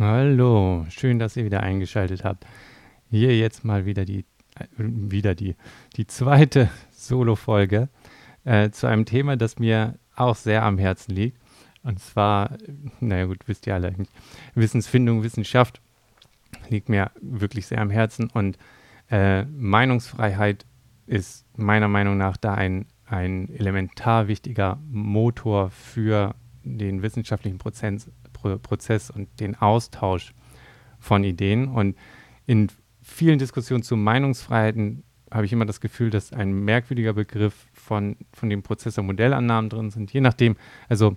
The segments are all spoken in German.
Hallo, schön, dass ihr wieder eingeschaltet habt. Hier jetzt mal wieder die, äh, wieder die, die zweite Solo-Folge äh, zu einem Thema, das mir auch sehr am Herzen liegt. Und zwar, naja gut, wisst ihr alle, Wissensfindung, Wissenschaft liegt mir wirklich sehr am Herzen und äh, Meinungsfreiheit ist meiner Meinung nach da ein, ein elementar wichtiger Motor für den wissenschaftlichen Prozess, Prozess und den Austausch von Ideen. Und in vielen Diskussionen zu Meinungsfreiheiten habe ich immer das Gefühl, dass ein merkwürdiger Begriff von, von dem Prozess der Modellannahmen drin sind. Je nachdem, also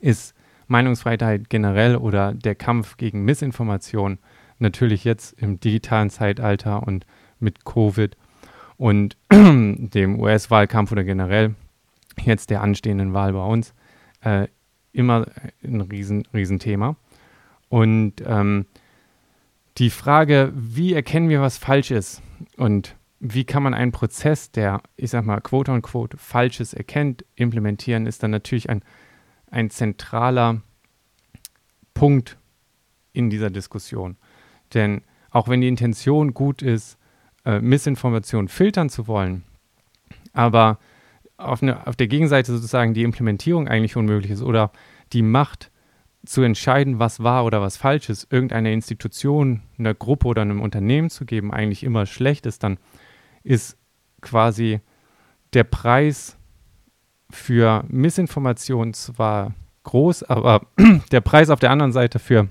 ist Meinungsfreiheit generell oder der Kampf gegen Missinformation natürlich jetzt im digitalen Zeitalter und mit Covid und dem US-Wahlkampf oder generell jetzt der anstehenden Wahl bei uns äh, immer ein riesen, Riesenthema. Und ähm, die Frage, wie erkennen wir, was falsch ist und wie kann man einen Prozess, der, ich sag mal, quote unquote Falsches erkennt, implementieren, ist dann natürlich ein, ein zentraler Punkt in dieser Diskussion. Denn auch wenn die Intention gut ist, äh, Missinformation filtern zu wollen, aber auf, eine, auf der Gegenseite sozusagen die Implementierung eigentlich unmöglich ist oder die Macht zu entscheiden, was wahr oder was falsch ist, irgendeiner Institution, einer Gruppe oder einem Unternehmen zu geben, eigentlich immer schlecht ist, dann ist quasi der Preis für Missinformation zwar groß, aber der Preis auf der anderen Seite für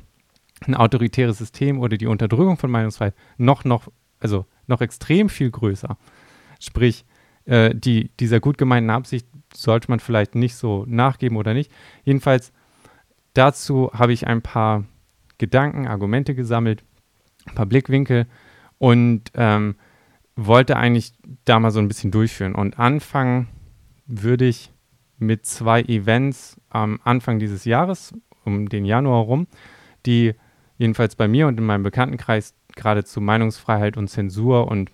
ein autoritäres System oder die Unterdrückung von Meinungsfreiheit noch, noch, also noch extrem viel größer. Sprich, äh, die, dieser gut gemeinten Absicht sollte man vielleicht nicht so nachgeben oder nicht. Jedenfalls dazu habe ich ein paar Gedanken, Argumente gesammelt, ein paar Blickwinkel und ähm, wollte eigentlich da mal so ein bisschen durchführen. Und anfangen würde ich mit zwei Events am Anfang dieses Jahres, um den Januar rum, die jedenfalls bei mir und in meinem Bekanntenkreis gerade zu Meinungsfreiheit und Zensur und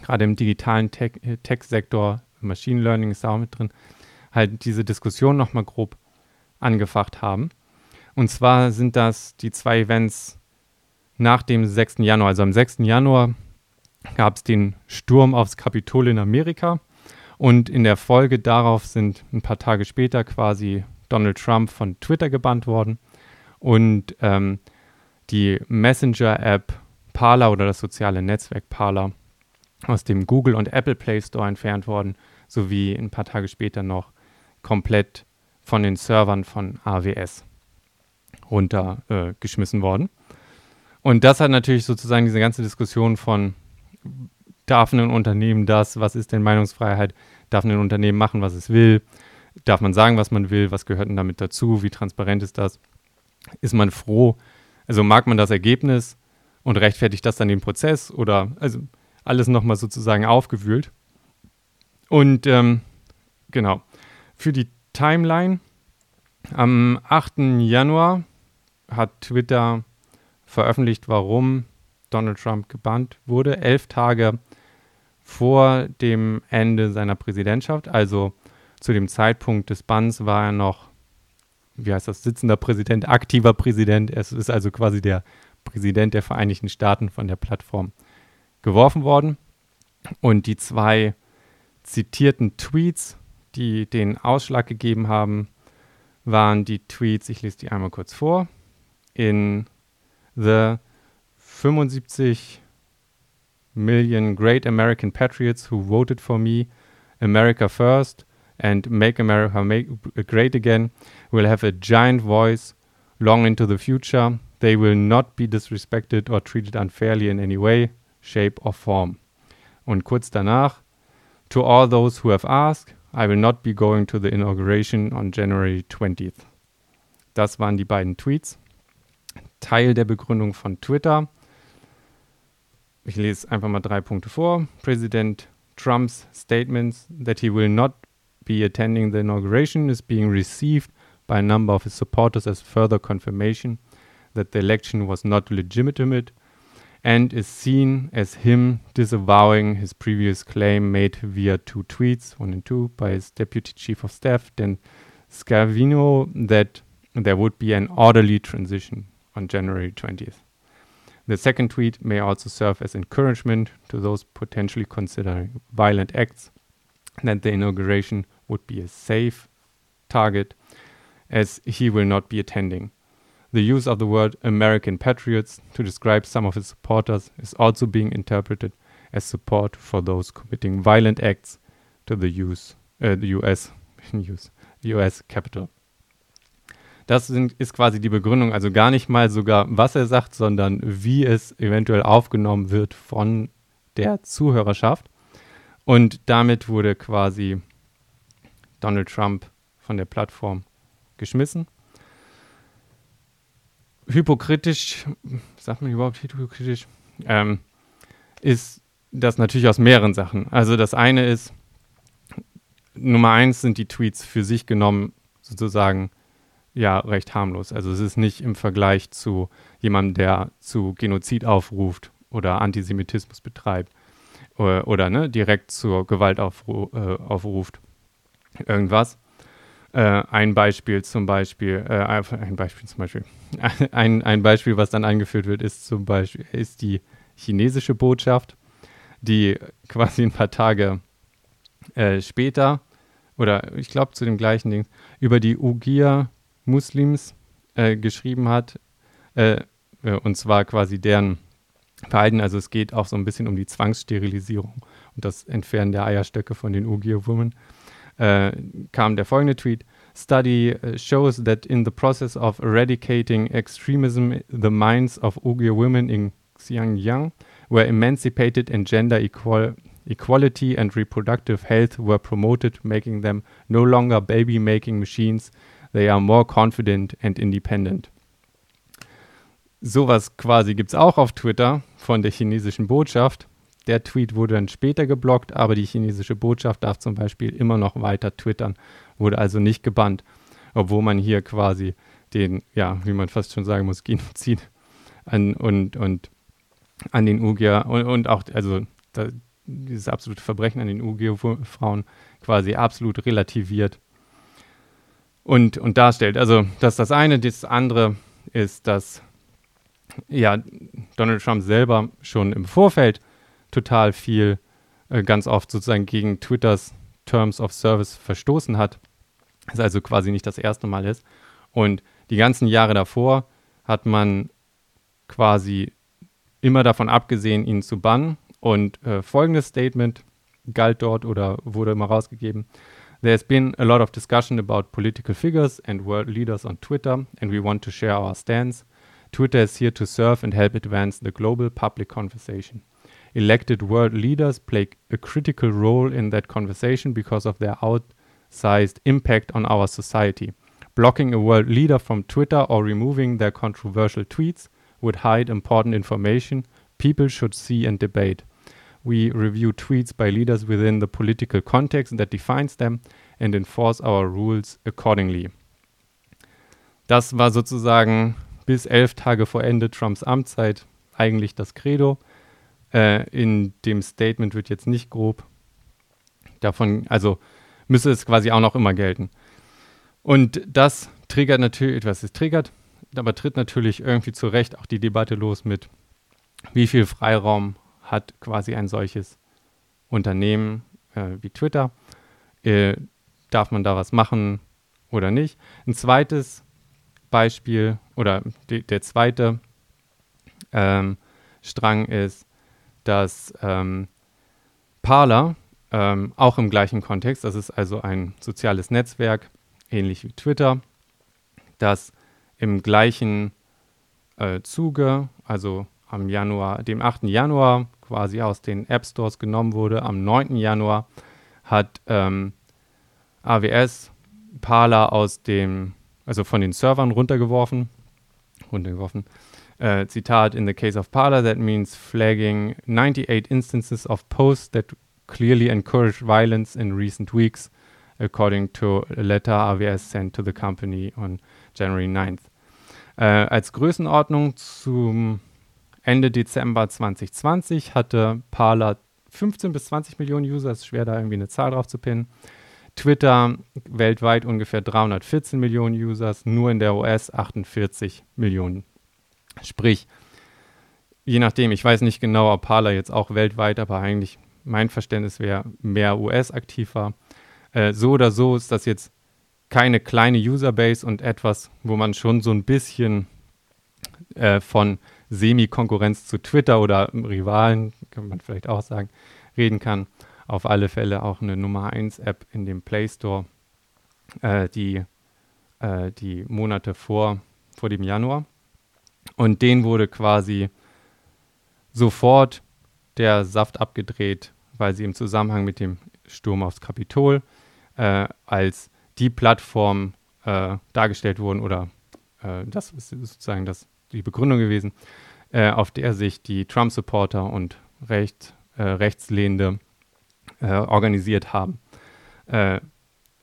gerade im digitalen äh, Tech-Sektor, Machine Learning ist da auch mit drin, halt diese Diskussion nochmal grob angefacht haben. Und zwar sind das die zwei Events nach dem 6. Januar. Also am 6. Januar gab es den Sturm aufs Kapitol in Amerika und in der Folge darauf sind ein paar Tage später quasi Donald Trump von Twitter gebannt worden und ähm, die Messenger-App Parler oder das soziale Netzwerk Parler aus dem Google und Apple Play Store entfernt worden, sowie ein paar Tage später noch komplett von den Servern von AWS runtergeschmissen äh, worden. Und das hat natürlich sozusagen diese ganze Diskussion von, darf ein Unternehmen das, was ist denn Meinungsfreiheit, darf ein Unternehmen machen, was es will, darf man sagen, was man will, was gehört denn damit dazu, wie transparent ist das, ist man froh, also mag man das Ergebnis und rechtfertigt das dann den Prozess oder also alles nochmal sozusagen aufgewühlt. Und ähm, genau, für die Timeline am 8. Januar hat Twitter veröffentlicht, warum Donald Trump gebannt wurde. Elf Tage vor dem Ende seiner Präsidentschaft, also zu dem Zeitpunkt des Banns war er noch, wie heißt das, sitzender Präsident, aktiver Präsident. Es ist also quasi der Präsident der Vereinigten Staaten von der Plattform geworfen worden. Und die zwei zitierten Tweets, die den Ausschlag gegeben haben, waren die Tweets, ich lese die einmal kurz vor, in The 75 Million Great American Patriots who voted for me, America First and Make America make Great Again will have a giant voice long into the future. They will not be disrespected or treated unfairly in any way, shape or form. Und kurz danach, to all those who have asked, I will not be going to the inauguration on January 20th. Das waren die beiden Tweets. Teil der Begründung von Twitter. Ich lese einfach mal drei Punkte vor. President Trump's statements that he will not be attending the inauguration is being received by a number of his supporters as further confirmation that the election was not legitimate and is seen as him disavowing his previous claim made via two tweets, one and two, by his deputy chief of staff, Dan Scavino, that there would be an orderly transition. on January 20th. The second tweet may also serve as encouragement to those potentially considering violent acts that the inauguration would be a safe target as he will not be attending. The use of the word American patriots to describe some of his supporters is also being interpreted as support for those committing violent acts to the, use, äh, the US, US, US Capitol. Das sind, ist quasi die Begründung, also gar nicht mal sogar, was er sagt, sondern wie es eventuell aufgenommen wird von der Zuhörerschaft. Und damit wurde quasi Donald Trump von der Plattform geschmissen. Hypokritisch, sagt man überhaupt hypokritisch, ähm, ist das natürlich aus mehreren Sachen. Also das eine ist, Nummer eins sind die Tweets für sich genommen sozusagen ja recht harmlos. Also es ist nicht im Vergleich zu jemandem, der zu Genozid aufruft oder Antisemitismus betreibt oder, oder ne, direkt zur Gewalt aufru äh, aufruft. Irgendwas. Äh, ein Beispiel zum Beispiel, äh, ein Beispiel zum Beispiel, ein, ein Beispiel, was dann eingeführt wird, ist zum Beispiel, ist die chinesische Botschaft, die quasi ein paar Tage äh, später oder ich glaube zu dem gleichen Ding über die Ugier Muslims äh, geschrieben hat. Äh, äh, und zwar quasi deren Verhalten. Also es geht auch so ein bisschen um die Zwangssterilisierung und das Entfernen der Eierstöcke von den Ugier Women. Äh, kam der folgende Tweet. Study uh, shows that in the process of eradicating extremism, the minds of Uyghur women in Xinjiang were emancipated and gender equal equality and reproductive health were promoted, making them no longer baby making machines They are more confident and independent. Sowas quasi gibt es auch auf Twitter von der chinesischen Botschaft. Der Tweet wurde dann später geblockt, aber die chinesische Botschaft darf zum Beispiel immer noch weiter twittern, wurde also nicht gebannt, obwohl man hier quasi den, ja, wie man fast schon sagen muss, Genozid an und, und an den Ugier und, und auch, also da, dieses absolute Verbrechen an den Ugier-Frauen quasi absolut relativiert und, und darstellt. Also das ist das eine. Das andere ist, dass ja, Donald Trump selber schon im Vorfeld total viel, äh, ganz oft sozusagen gegen Twitters Terms of Service verstoßen hat. Das also quasi nicht das erste Mal ist. Und die ganzen Jahre davor hat man quasi immer davon abgesehen, ihn zu bannen. Und äh, folgendes Statement galt dort oder wurde immer rausgegeben. There's been a lot of discussion about political figures and world leaders on Twitter, and we want to share our stance. Twitter is here to serve and help advance the global public conversation. Elected world leaders play a critical role in that conversation because of their outsized impact on our society. Blocking a world leader from Twitter or removing their controversial tweets would hide important information people should see and debate. We review tweets by leaders within the political context that defines them and enforce our rules accordingly. Das war sozusagen bis elf Tage vor Ende Trumps Amtszeit eigentlich das Credo. Äh, in dem Statement wird jetzt nicht grob davon, also müsste es quasi auch noch immer gelten. Und das triggert natürlich, etwas ist triggert, aber tritt natürlich irgendwie zu Recht auch die Debatte los mit, wie viel Freiraum hat quasi ein solches Unternehmen äh, wie Twitter. Äh, darf man da was machen oder nicht? Ein zweites Beispiel oder de, der zweite ähm, Strang ist, dass ähm, Parler ähm, auch im gleichen Kontext, das ist also ein soziales Netzwerk, ähnlich wie Twitter, das im gleichen äh, Zuge, also am Januar, dem 8. Januar quasi aus den App Stores genommen wurde. Am 9. Januar hat ähm, AWS Parler aus dem, also von den Servern runtergeworfen. Runtergeworfen. Uh, Zitat, in the case of Parler, that means flagging 98 instances of posts that clearly encourage violence in recent weeks, according to a letter AWS sent to the company on January 9th. Uh, als Größenordnung zum Ende Dezember 2020 hatte Parler 15 bis 20 Millionen User, ist schwer da irgendwie eine Zahl drauf zu pinnen. Twitter weltweit ungefähr 314 Millionen Users, nur in der US 48 Millionen Sprich, je nachdem, ich weiß nicht genau, ob Parler jetzt auch weltweit, aber eigentlich mein Verständnis wäre mehr US aktiv war. Äh, so oder so ist das jetzt keine kleine Userbase und etwas, wo man schon so ein bisschen äh, von Semi-Konkurrenz zu Twitter oder Rivalen, kann man vielleicht auch sagen, reden kann. Auf alle Fälle auch eine Nummer 1 App in dem Play Store, äh, die, äh, die Monate vor, vor dem Januar. Und den wurde quasi sofort der Saft abgedreht, weil sie im Zusammenhang mit dem Sturm aufs Kapitol äh, als die Plattform äh, dargestellt wurden oder äh, das ist sozusagen das, die Begründung gewesen, äh, auf der sich die Trump-Supporter und recht, äh, Rechtslehnende äh, organisiert haben.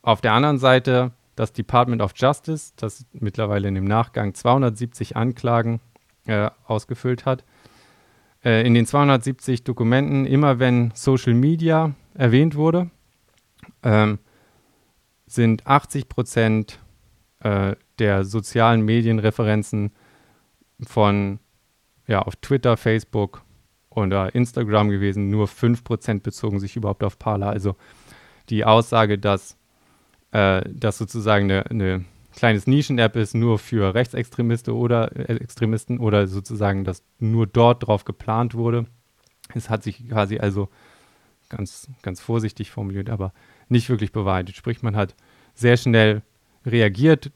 auf der anderen Seite das Department of Justice, das mittlerweile in dem Nachgang 270 Anklagen ausgefüllt hat, äh, in den 270 Dokumenten, immer wenn Social Media erwähnt wurde, ähm, sind 80 Prozent äh, der sozialen Medienreferenzen von ja, auf Twitter, Facebook oder Instagram gewesen. Nur 5 Prozent bezogen sich überhaupt auf Parler. Also die Aussage, dass äh, das sozusagen eine, eine kleines Nischen-App ist, nur für Rechtsextremisten oder äh, Extremisten oder sozusagen, dass nur dort drauf geplant wurde. Es hat sich quasi also ganz, ganz vorsichtig formuliert, aber nicht wirklich bewahrheitet. Sprich, man hat sehr schnell reagiert.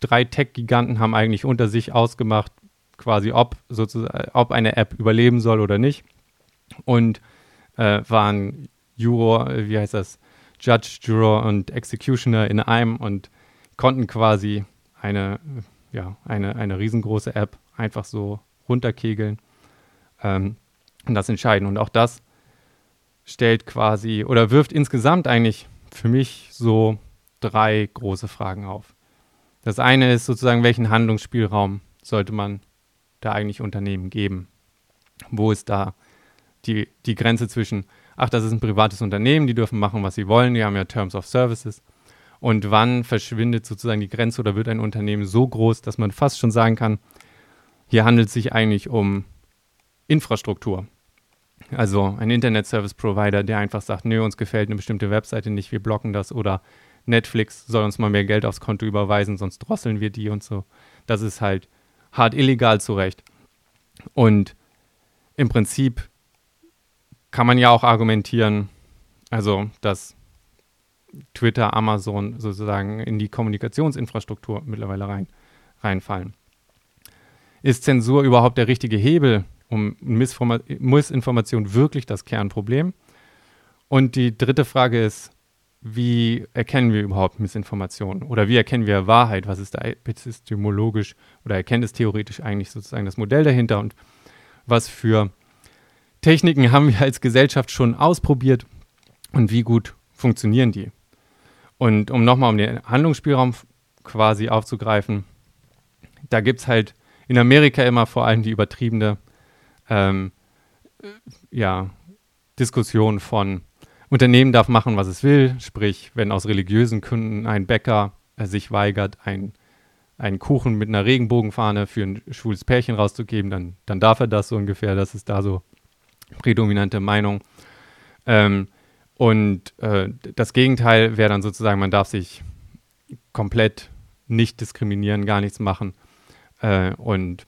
Drei Tech-Giganten haben eigentlich unter sich ausgemacht, quasi ob, sozusagen, ob eine App überleben soll oder nicht. Und äh, waren Juror, wie heißt das, Judge, Juror und Executioner in einem und konnten quasi eine, ja, eine, eine riesengroße App einfach so runterkegeln ähm, und das entscheiden. Und auch das stellt quasi oder wirft insgesamt eigentlich für mich so drei große Fragen auf. Das eine ist sozusagen, welchen Handlungsspielraum sollte man da eigentlich Unternehmen geben? Wo ist da die, die Grenze zwischen, ach, das ist ein privates Unternehmen, die dürfen machen, was sie wollen, die haben ja Terms of Services und wann verschwindet sozusagen die Grenze oder wird ein Unternehmen so groß, dass man fast schon sagen kann, hier handelt es sich eigentlich um Infrastruktur. Also ein Internet Service Provider, der einfach sagt, nö, uns gefällt eine bestimmte Webseite nicht, wir blocken das oder Netflix soll uns mal mehr Geld aufs Konto überweisen, sonst drosseln wir die und so. Das ist halt hart illegal zu Recht. Und im Prinzip kann man ja auch argumentieren, also dass Twitter, Amazon sozusagen in die Kommunikationsinfrastruktur mittlerweile rein, reinfallen. Ist Zensur überhaupt der richtige Hebel, um Missinformation wirklich das Kernproblem? Und die dritte Frage ist, wie erkennen wir überhaupt Missinformation? Oder wie erkennen wir Wahrheit? Was ist da epistemologisch oder erkenntnistheoretisch eigentlich sozusagen das Modell dahinter? Und was für Techniken haben wir als Gesellschaft schon ausprobiert und wie gut funktionieren die? Und um nochmal um den Handlungsspielraum quasi aufzugreifen, da gibt es halt in Amerika immer vor allem die übertriebene ähm, ja, Diskussion von Unternehmen darf machen, was es will, sprich, wenn aus religiösen Gründen ein Bäcker äh, sich weigert, ein, einen Kuchen mit einer Regenbogenfahne für ein schwules Pärchen rauszugeben, dann, dann darf er das so ungefähr. Das ist da so prädominante Meinung. Ähm, und äh, das Gegenteil wäre dann sozusagen, man darf sich komplett nicht diskriminieren, gar nichts machen äh, und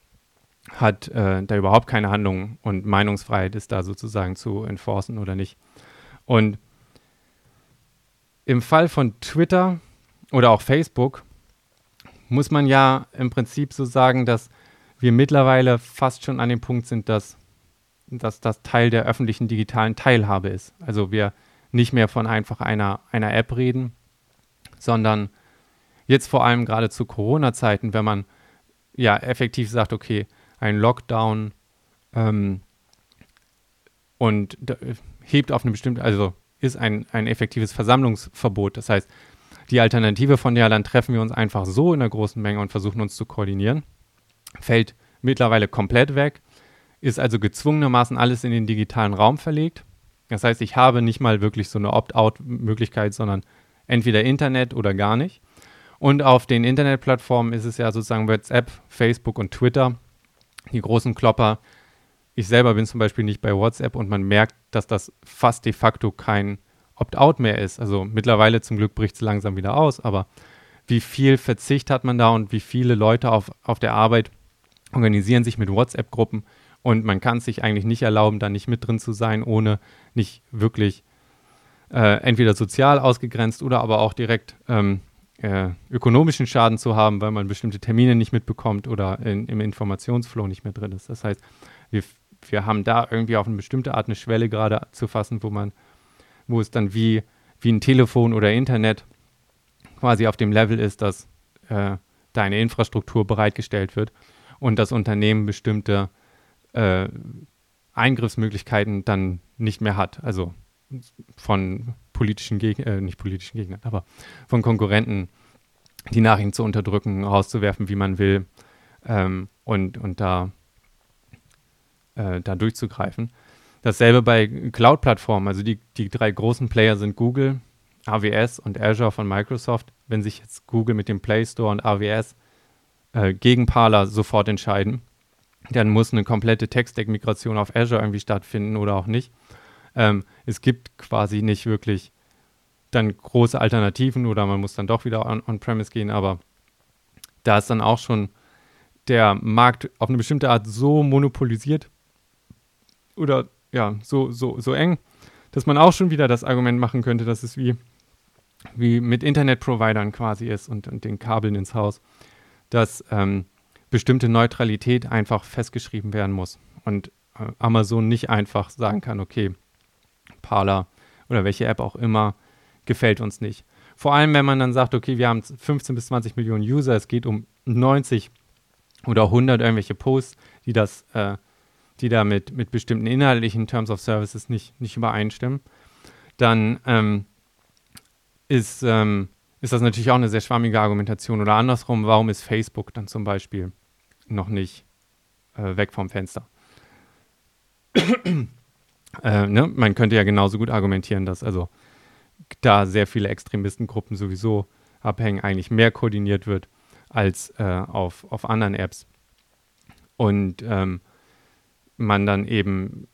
hat äh, da überhaupt keine Handlung und Meinungsfreiheit ist da sozusagen zu enforcen oder nicht. Und im Fall von Twitter oder auch Facebook muss man ja im Prinzip so sagen, dass wir mittlerweile fast schon an dem Punkt sind, dass, dass das Teil der öffentlichen digitalen Teilhabe ist. Also wir nicht mehr von einfach einer, einer App reden, sondern jetzt vor allem gerade zu Corona-Zeiten, wenn man ja effektiv sagt, okay, ein Lockdown ähm, und hebt auf eine bestimmte, also ist ein, ein effektives Versammlungsverbot. Das heißt, die Alternative von der dann treffen wir uns einfach so in einer großen Menge und versuchen uns zu koordinieren, fällt mittlerweile komplett weg, ist also gezwungenermaßen alles in den digitalen Raum verlegt. Das heißt, ich habe nicht mal wirklich so eine Opt-out-Möglichkeit, sondern entweder Internet oder gar nicht. Und auf den Internetplattformen ist es ja sozusagen WhatsApp, Facebook und Twitter die großen Klopper. Ich selber bin zum Beispiel nicht bei WhatsApp und man merkt, dass das fast de facto kein Opt-out mehr ist. Also mittlerweile zum Glück bricht es langsam wieder aus, aber wie viel Verzicht hat man da und wie viele Leute auf, auf der Arbeit organisieren sich mit WhatsApp-Gruppen und man kann es sich eigentlich nicht erlauben, da nicht mit drin zu sein, ohne nicht wirklich äh, entweder sozial ausgegrenzt oder aber auch direkt ähm, äh, ökonomischen Schaden zu haben, weil man bestimmte Termine nicht mitbekommt oder in, im Informationsflow nicht mehr drin ist. Das heißt, wir, wir haben da irgendwie auf eine bestimmte Art eine Schwelle gerade zu fassen, wo man, wo es dann wie, wie ein Telefon oder Internet quasi auf dem Level ist, dass äh, da eine Infrastruktur bereitgestellt wird und das Unternehmen bestimmte äh, Eingriffsmöglichkeiten dann nicht mehr hat. Also von politischen Gegnern, äh, nicht politischen Gegnern, aber von Konkurrenten die Nachrichten zu unterdrücken, rauszuwerfen, wie man will ähm, und, und da, äh, da durchzugreifen. Dasselbe bei Cloud-Plattformen. Also die, die drei großen Player sind Google, AWS und Azure von Microsoft. Wenn sich jetzt Google mit dem Play Store und AWS äh, gegen Parler sofort entscheiden, dann muss eine komplette Tech-Stack-Migration auf Azure irgendwie stattfinden oder auch nicht. Ähm, es gibt quasi nicht wirklich dann große Alternativen oder man muss dann doch wieder on-premise on gehen, aber da ist dann auch schon der Markt auf eine bestimmte Art so monopolisiert oder ja, so, so, so eng, dass man auch schon wieder das Argument machen könnte, dass es wie, wie mit Internetprovidern quasi ist und, und den Kabeln ins Haus, dass ähm, bestimmte Neutralität einfach festgeschrieben werden muss und äh, Amazon nicht einfach sagen kann, okay, Parler oder welche App auch immer gefällt uns nicht. Vor allem, wenn man dann sagt, okay, wir haben 15 bis 20 Millionen User, es geht um 90 oder 100 irgendwelche Posts, die das, äh, die da mit, mit bestimmten inhaltlichen Terms of Services nicht, nicht übereinstimmen, dann ähm, ist, ähm, ist das natürlich auch eine sehr schwammige Argumentation. Oder andersrum, warum ist Facebook dann zum Beispiel noch nicht äh, weg vom Fenster? äh, ne? Man könnte ja genauso gut argumentieren, dass also da sehr viele Extremistengruppen sowieso abhängen, eigentlich mehr koordiniert wird als äh, auf, auf anderen Apps. Und ähm, man dann eben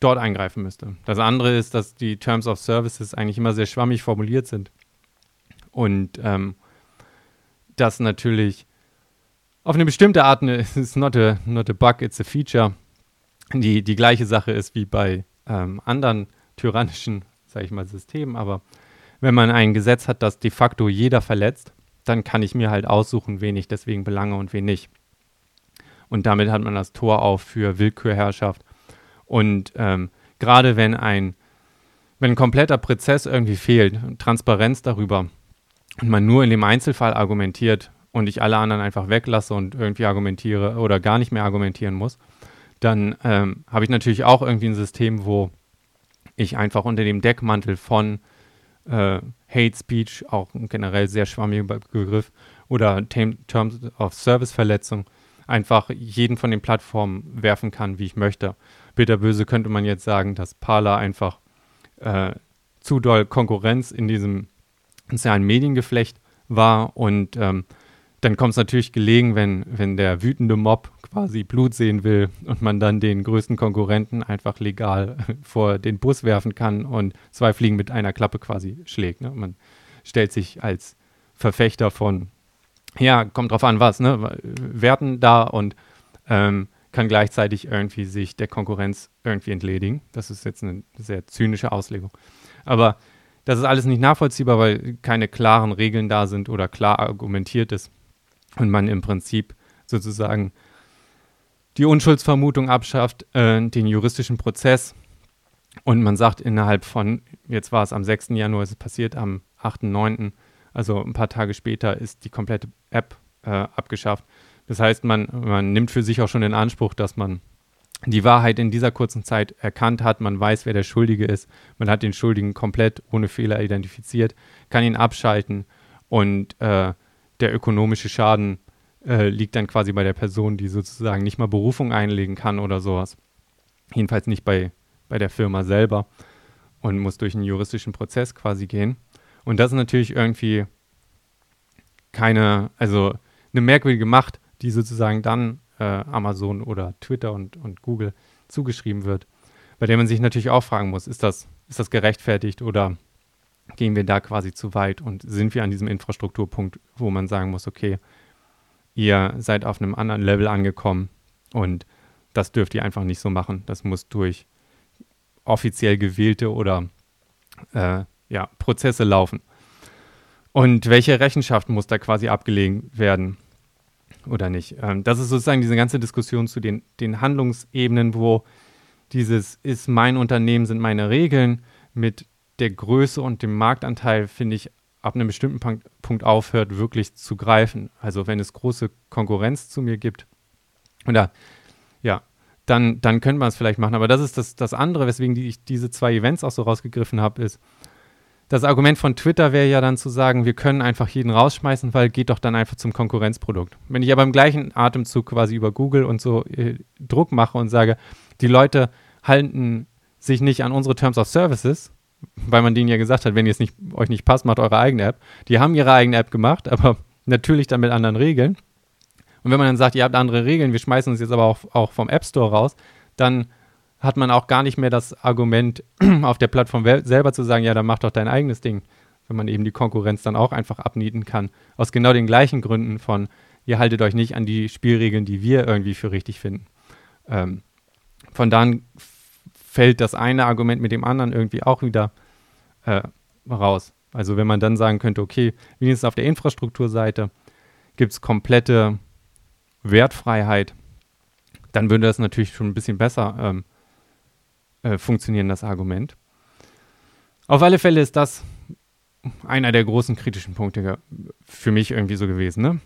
dort eingreifen müsste. Das andere ist, dass die Terms of Services eigentlich immer sehr schwammig formuliert sind. Und ähm, das natürlich auf eine bestimmte Art, es ist not a, not a bug, it's a feature, die die gleiche Sache ist wie bei ähm, anderen tyrannischen, sage ich mal, Systemen. Aber wenn man ein Gesetz hat, das de facto jeder verletzt, dann kann ich mir halt aussuchen, wen ich deswegen belange und wen nicht. Und damit hat man das Tor auf für Willkürherrschaft. Und ähm, gerade wenn ein, wenn ein kompletter Prozess irgendwie fehlt, Transparenz darüber, und man nur in dem Einzelfall argumentiert und ich alle anderen einfach weglasse und irgendwie argumentiere oder gar nicht mehr argumentieren muss, dann ähm, habe ich natürlich auch irgendwie ein System, wo ich einfach unter dem Deckmantel von äh, Hate Speech, auch generell sehr schwammiger Begriff, oder Terms of Service Verletzung, einfach jeden von den Plattformen werfen kann, wie ich möchte. Bitterböse könnte man jetzt sagen, dass Parler einfach äh, zu doll Konkurrenz in diesem sozialen Mediengeflecht war und ähm, dann kommt es natürlich gelegen, wenn, wenn der wütende Mob quasi Blut sehen will und man dann den größten Konkurrenten einfach legal vor den Bus werfen kann und zwei Fliegen mit einer Klappe quasi schlägt. Ne? Man stellt sich als Verfechter von, ja, kommt drauf an, was, ne? Werten da und ähm, kann gleichzeitig irgendwie sich der Konkurrenz irgendwie entledigen. Das ist jetzt eine sehr zynische Auslegung. Aber das ist alles nicht nachvollziehbar, weil keine klaren Regeln da sind oder klar argumentiert ist und man im Prinzip sozusagen die Unschuldsvermutung abschafft, äh, den juristischen Prozess und man sagt innerhalb von, jetzt war es am 6. Januar, es ist passiert am 8.9., also ein paar Tage später ist die komplette App äh, abgeschafft. Das heißt, man, man nimmt für sich auch schon den Anspruch, dass man die Wahrheit in dieser kurzen Zeit erkannt hat, man weiß, wer der Schuldige ist, man hat den Schuldigen komplett ohne Fehler identifiziert, kann ihn abschalten und äh, der ökonomische Schaden äh, liegt dann quasi bei der Person, die sozusagen nicht mal Berufung einlegen kann oder sowas. Jedenfalls nicht bei, bei der Firma selber und muss durch einen juristischen Prozess quasi gehen. Und das ist natürlich irgendwie keine, also eine merkwürdige Macht, die sozusagen dann äh, Amazon oder Twitter und, und Google zugeschrieben wird, bei der man sich natürlich auch fragen muss, ist das, ist das gerechtfertigt oder gehen wir da quasi zu weit und sind wir an diesem Infrastrukturpunkt, wo man sagen muss, okay, ihr seid auf einem anderen Level angekommen und das dürft ihr einfach nicht so machen. Das muss durch offiziell gewählte oder äh, ja, Prozesse laufen. Und welche Rechenschaft muss da quasi abgelegen werden oder nicht? Ähm, das ist sozusagen diese ganze Diskussion zu den, den Handlungsebenen, wo dieses ist mein Unternehmen, sind meine Regeln mit der Größe und dem Marktanteil, finde ich, ab einem bestimmten Punkt, aufhört, wirklich zu greifen. Also wenn es große Konkurrenz zu mir gibt, oder ja, dann, dann könnte man es vielleicht machen. Aber das ist das, das andere, weswegen die, ich diese zwei Events auch so rausgegriffen habe, ist, das Argument von Twitter wäre ja dann zu sagen, wir können einfach jeden rausschmeißen, weil geht doch dann einfach zum Konkurrenzprodukt. Wenn ich aber im gleichen Atemzug quasi über Google und so äh, Druck mache und sage, die Leute halten sich nicht an unsere Terms of Services, weil man denen ja gesagt hat, wenn ihr es nicht, euch nicht passt, macht eure eigene App. Die haben ihre eigene App gemacht, aber natürlich dann mit anderen Regeln. Und wenn man dann sagt, ihr habt andere Regeln, wir schmeißen uns jetzt aber auch, auch vom App Store raus, dann hat man auch gar nicht mehr das Argument, auf der Plattform selber zu sagen, ja, dann mach doch dein eigenes Ding. Wenn man eben die Konkurrenz dann auch einfach abnieten kann. Aus genau den gleichen Gründen von, ihr haltet euch nicht an die Spielregeln, die wir irgendwie für richtig finden. Ähm, von dann fällt das eine Argument mit dem anderen irgendwie auch wieder äh, raus. Also wenn man dann sagen könnte, okay, wenigstens auf der Infrastrukturseite gibt es komplette Wertfreiheit, dann würde das natürlich schon ein bisschen besser ähm, äh, funktionieren, das Argument. Auf alle Fälle ist das einer der großen kritischen Punkte für mich irgendwie so gewesen. Ne?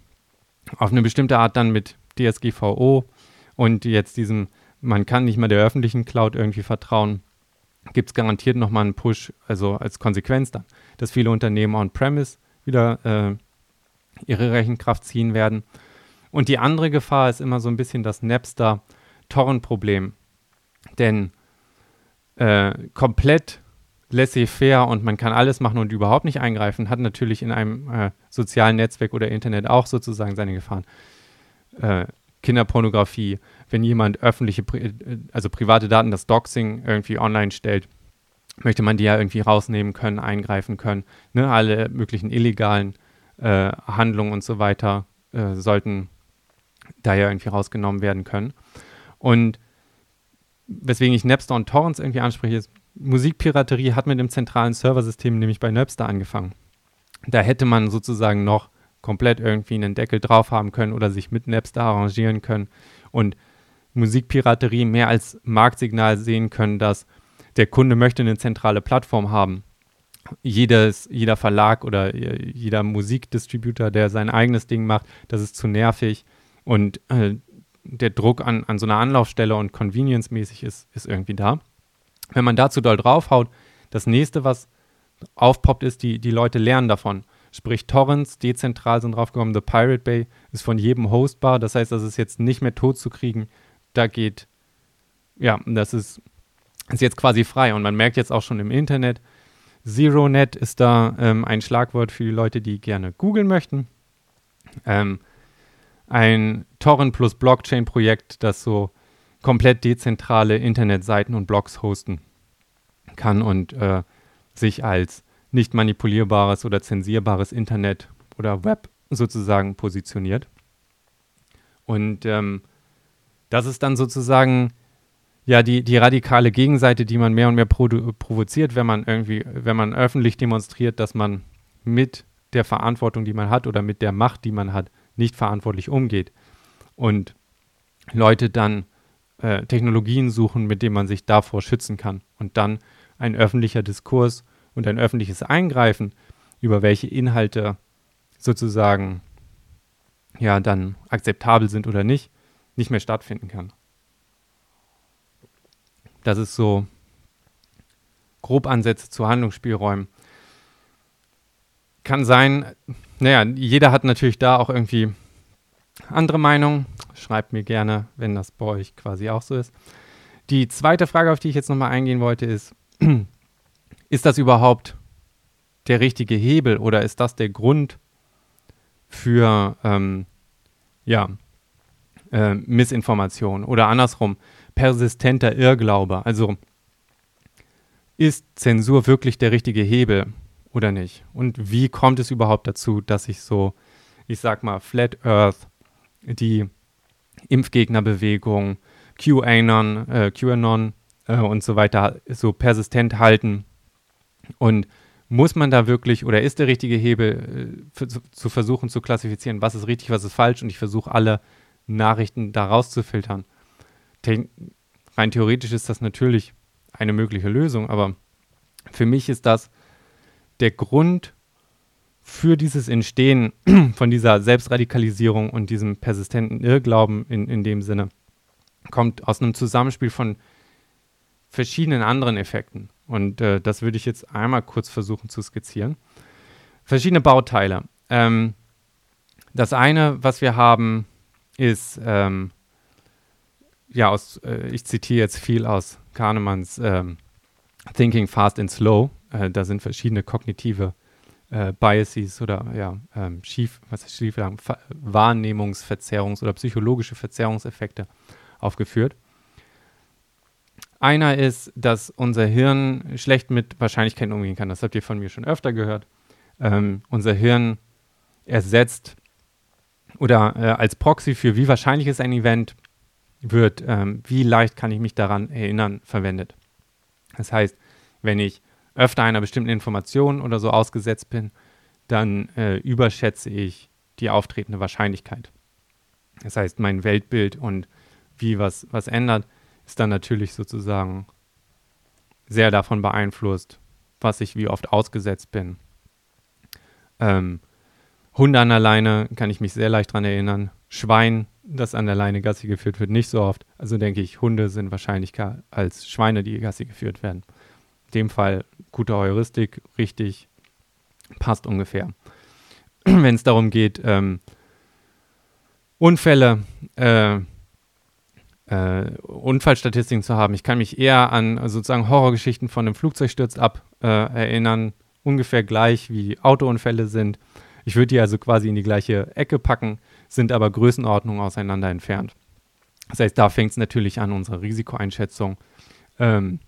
Auf eine bestimmte Art dann mit DSGVO und jetzt diesem man kann nicht mal der öffentlichen Cloud irgendwie vertrauen, gibt es garantiert nochmal einen Push, also als Konsequenz dann, dass viele Unternehmen on-premise wieder äh, ihre Rechenkraft ziehen werden. Und die andere Gefahr ist immer so ein bisschen das Napster-Torrent-Problem. Denn äh, komplett laissez-faire und man kann alles machen und überhaupt nicht eingreifen, hat natürlich in einem äh, sozialen Netzwerk oder Internet auch sozusagen seine Gefahren. Äh, Kinderpornografie, wenn jemand öffentliche, also private Daten, das Doxing irgendwie online stellt, möchte man die ja irgendwie rausnehmen können, eingreifen können. Ne? Alle möglichen illegalen äh, Handlungen und so weiter äh, sollten da ja irgendwie rausgenommen werden können. Und weswegen ich Napster und Torrents irgendwie anspreche, ist, Musikpiraterie hat mit dem zentralen Serversystem nämlich bei Napster angefangen. Da hätte man sozusagen noch komplett irgendwie einen Deckel drauf haben können oder sich mit Napster arrangieren können und Musikpiraterie mehr als Marktsignal sehen können, dass der Kunde möchte eine zentrale Plattform haben. Jedes, jeder Verlag oder jeder Musikdistributor, der sein eigenes Ding macht, das ist zu nervig und äh, der Druck an, an so einer Anlaufstelle und convenience-mäßig ist, ist irgendwie da. Wenn man dazu doll draufhaut, das nächste, was aufpoppt, ist, die, die Leute lernen davon. Sprich, Torrents dezentral sind draufgekommen. The Pirate Bay ist von jedem hostbar. Das heißt, das ist jetzt nicht mehr tot zu kriegen. Da geht, ja, das ist, ist jetzt quasi frei. Und man merkt jetzt auch schon im Internet, ZeroNet ist da ähm, ein Schlagwort für die Leute, die gerne googeln möchten. Ähm, ein Torrent plus Blockchain-Projekt, das so komplett dezentrale Internetseiten und Blogs hosten kann und äh, sich als nicht manipulierbares oder zensierbares Internet oder Web sozusagen positioniert. Und ähm, das ist dann sozusagen ja die, die radikale Gegenseite, die man mehr und mehr provoziert, wenn man irgendwie, wenn man öffentlich demonstriert, dass man mit der Verantwortung, die man hat oder mit der Macht, die man hat, nicht verantwortlich umgeht. Und Leute dann äh, Technologien suchen, mit denen man sich davor schützen kann. Und dann ein öffentlicher Diskurs und ein öffentliches Eingreifen über welche Inhalte sozusagen ja dann akzeptabel sind oder nicht, nicht mehr stattfinden kann. Das ist so grob Ansätze zu Handlungsspielräumen. Kann sein, naja, jeder hat natürlich da auch irgendwie andere Meinungen. Schreibt mir gerne, wenn das bei euch quasi auch so ist. Die zweite Frage, auf die ich jetzt nochmal eingehen wollte, ist, ist das überhaupt der richtige Hebel oder ist das der Grund für, ähm, ja, äh, Missinformation oder andersrum persistenter Irrglaube. Also ist Zensur wirklich der richtige Hebel oder nicht? Und wie kommt es überhaupt dazu, dass sich so, ich sag mal, Flat Earth, die Impfgegnerbewegung, QAnon, äh, QAnon äh, und so weiter so persistent halten? Und muss man da wirklich oder ist der richtige Hebel, äh, zu, zu, versuchen zu klassifizieren, was ist richtig, was ist falsch? Und ich versuche alle Nachrichten da rauszufiltern. Te rein theoretisch ist das natürlich eine mögliche Lösung, aber für mich ist das der Grund für dieses Entstehen von dieser Selbstradikalisierung und diesem persistenten Irrglauben in, in dem Sinne, kommt aus einem Zusammenspiel von verschiedenen anderen Effekten. Und äh, das würde ich jetzt einmal kurz versuchen zu skizzieren. Verschiedene Bauteile. Ähm, das eine, was wir haben, ist, ähm, ja, aus, äh, ich zitiere jetzt viel aus Kahnemanns ähm, Thinking Fast and Slow. Äh, da sind verschiedene kognitive äh, Biases oder ja, ähm, schief, was ist schief, Wahrnehmungsverzerrungs- oder psychologische Verzerrungseffekte aufgeführt. Einer ist, dass unser Hirn schlecht mit Wahrscheinlichkeiten umgehen kann. Das habt ihr von mir schon öfter gehört. Ähm, unser Hirn ersetzt oder äh, als Proxy für wie wahrscheinlich ist ein Event wird, ähm, wie leicht kann ich mich daran erinnern, verwendet. Das heißt, wenn ich öfter einer bestimmten Information oder so ausgesetzt bin, dann äh, überschätze ich die auftretende Wahrscheinlichkeit. Das heißt, mein Weltbild und wie was, was ändert, ist dann natürlich sozusagen sehr davon beeinflusst, was ich wie oft ausgesetzt bin. Ähm, Hunde an der Leine kann ich mich sehr leicht daran erinnern. Schwein, das an der Leine Gassi geführt wird, nicht so oft. Also denke ich, Hunde sind wahrscheinlicher als Schweine, die Gassi geführt werden. Dem Fall gute Heuristik, richtig, passt ungefähr. Wenn es darum geht, ähm, Unfälle, äh, äh, Unfallstatistiken zu haben. Ich kann mich eher an sozusagen Horrorgeschichten von einem Flugzeugsturz ab äh, erinnern, ungefähr gleich wie Autounfälle sind. Ich würde die also quasi in die gleiche Ecke packen, sind aber Größenordnungen auseinander entfernt. Das heißt, da fängt es natürlich an, unsere Risikoeinschätzung ähm,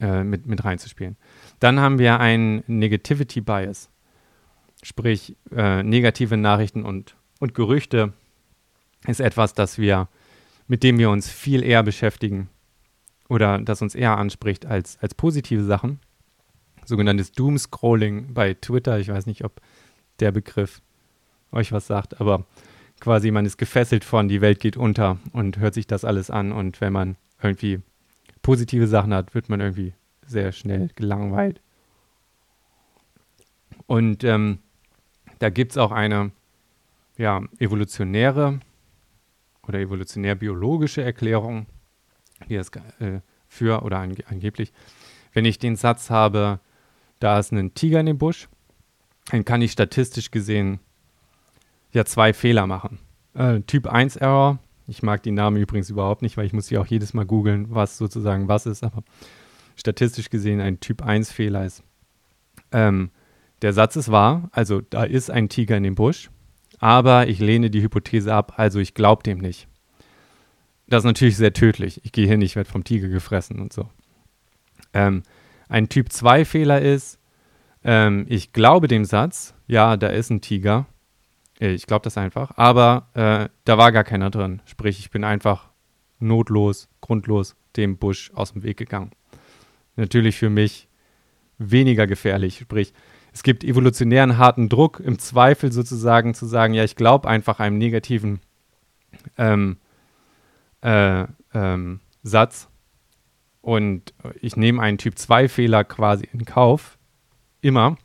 äh, mit, mit reinzuspielen. Dann haben wir einen Negativity Bias, sprich äh, negative Nachrichten und, und Gerüchte ist etwas, das wir, mit dem wir uns viel eher beschäftigen oder das uns eher anspricht als, als positive Sachen. Sogenanntes Doom-Scrolling bei Twitter. Ich weiß nicht, ob der Begriff euch was sagt, aber quasi man ist gefesselt von, die Welt geht unter und hört sich das alles an und wenn man irgendwie positive Sachen hat, wird man irgendwie sehr schnell gelangweilt. Und ähm, da gibt es auch eine ja, evolutionäre oder evolutionär-biologische Erklärung, die das äh, für oder ange angeblich, wenn ich den Satz habe, da ist ein Tiger in dem Busch, dann kann ich statistisch gesehen ja zwei Fehler machen. Äh, typ 1 Error, ich mag die Namen übrigens überhaupt nicht, weil ich muss sie auch jedes Mal googeln, was sozusagen was ist, aber statistisch gesehen ein Typ 1 Fehler ist. Ähm, der Satz ist wahr, also da ist ein Tiger in dem Busch, aber ich lehne die Hypothese ab, also ich glaube dem nicht. Das ist natürlich sehr tödlich. Ich gehe hin, ich werde vom Tiger gefressen und so. Ähm, ein Typ 2 Fehler ist, ähm, ich glaube dem Satz, ja, da ist ein Tiger. Äh, ich glaube das einfach. Aber äh, da war gar keiner drin. Sprich, ich bin einfach notlos, grundlos dem Busch aus dem Weg gegangen. Natürlich für mich weniger gefährlich. Sprich, es gibt evolutionären harten Druck, im Zweifel sozusagen zu sagen, ja, ich glaube einfach einem negativen ähm, äh, ähm, Satz und ich nehme einen Typ 2 Fehler quasi in Kauf, immer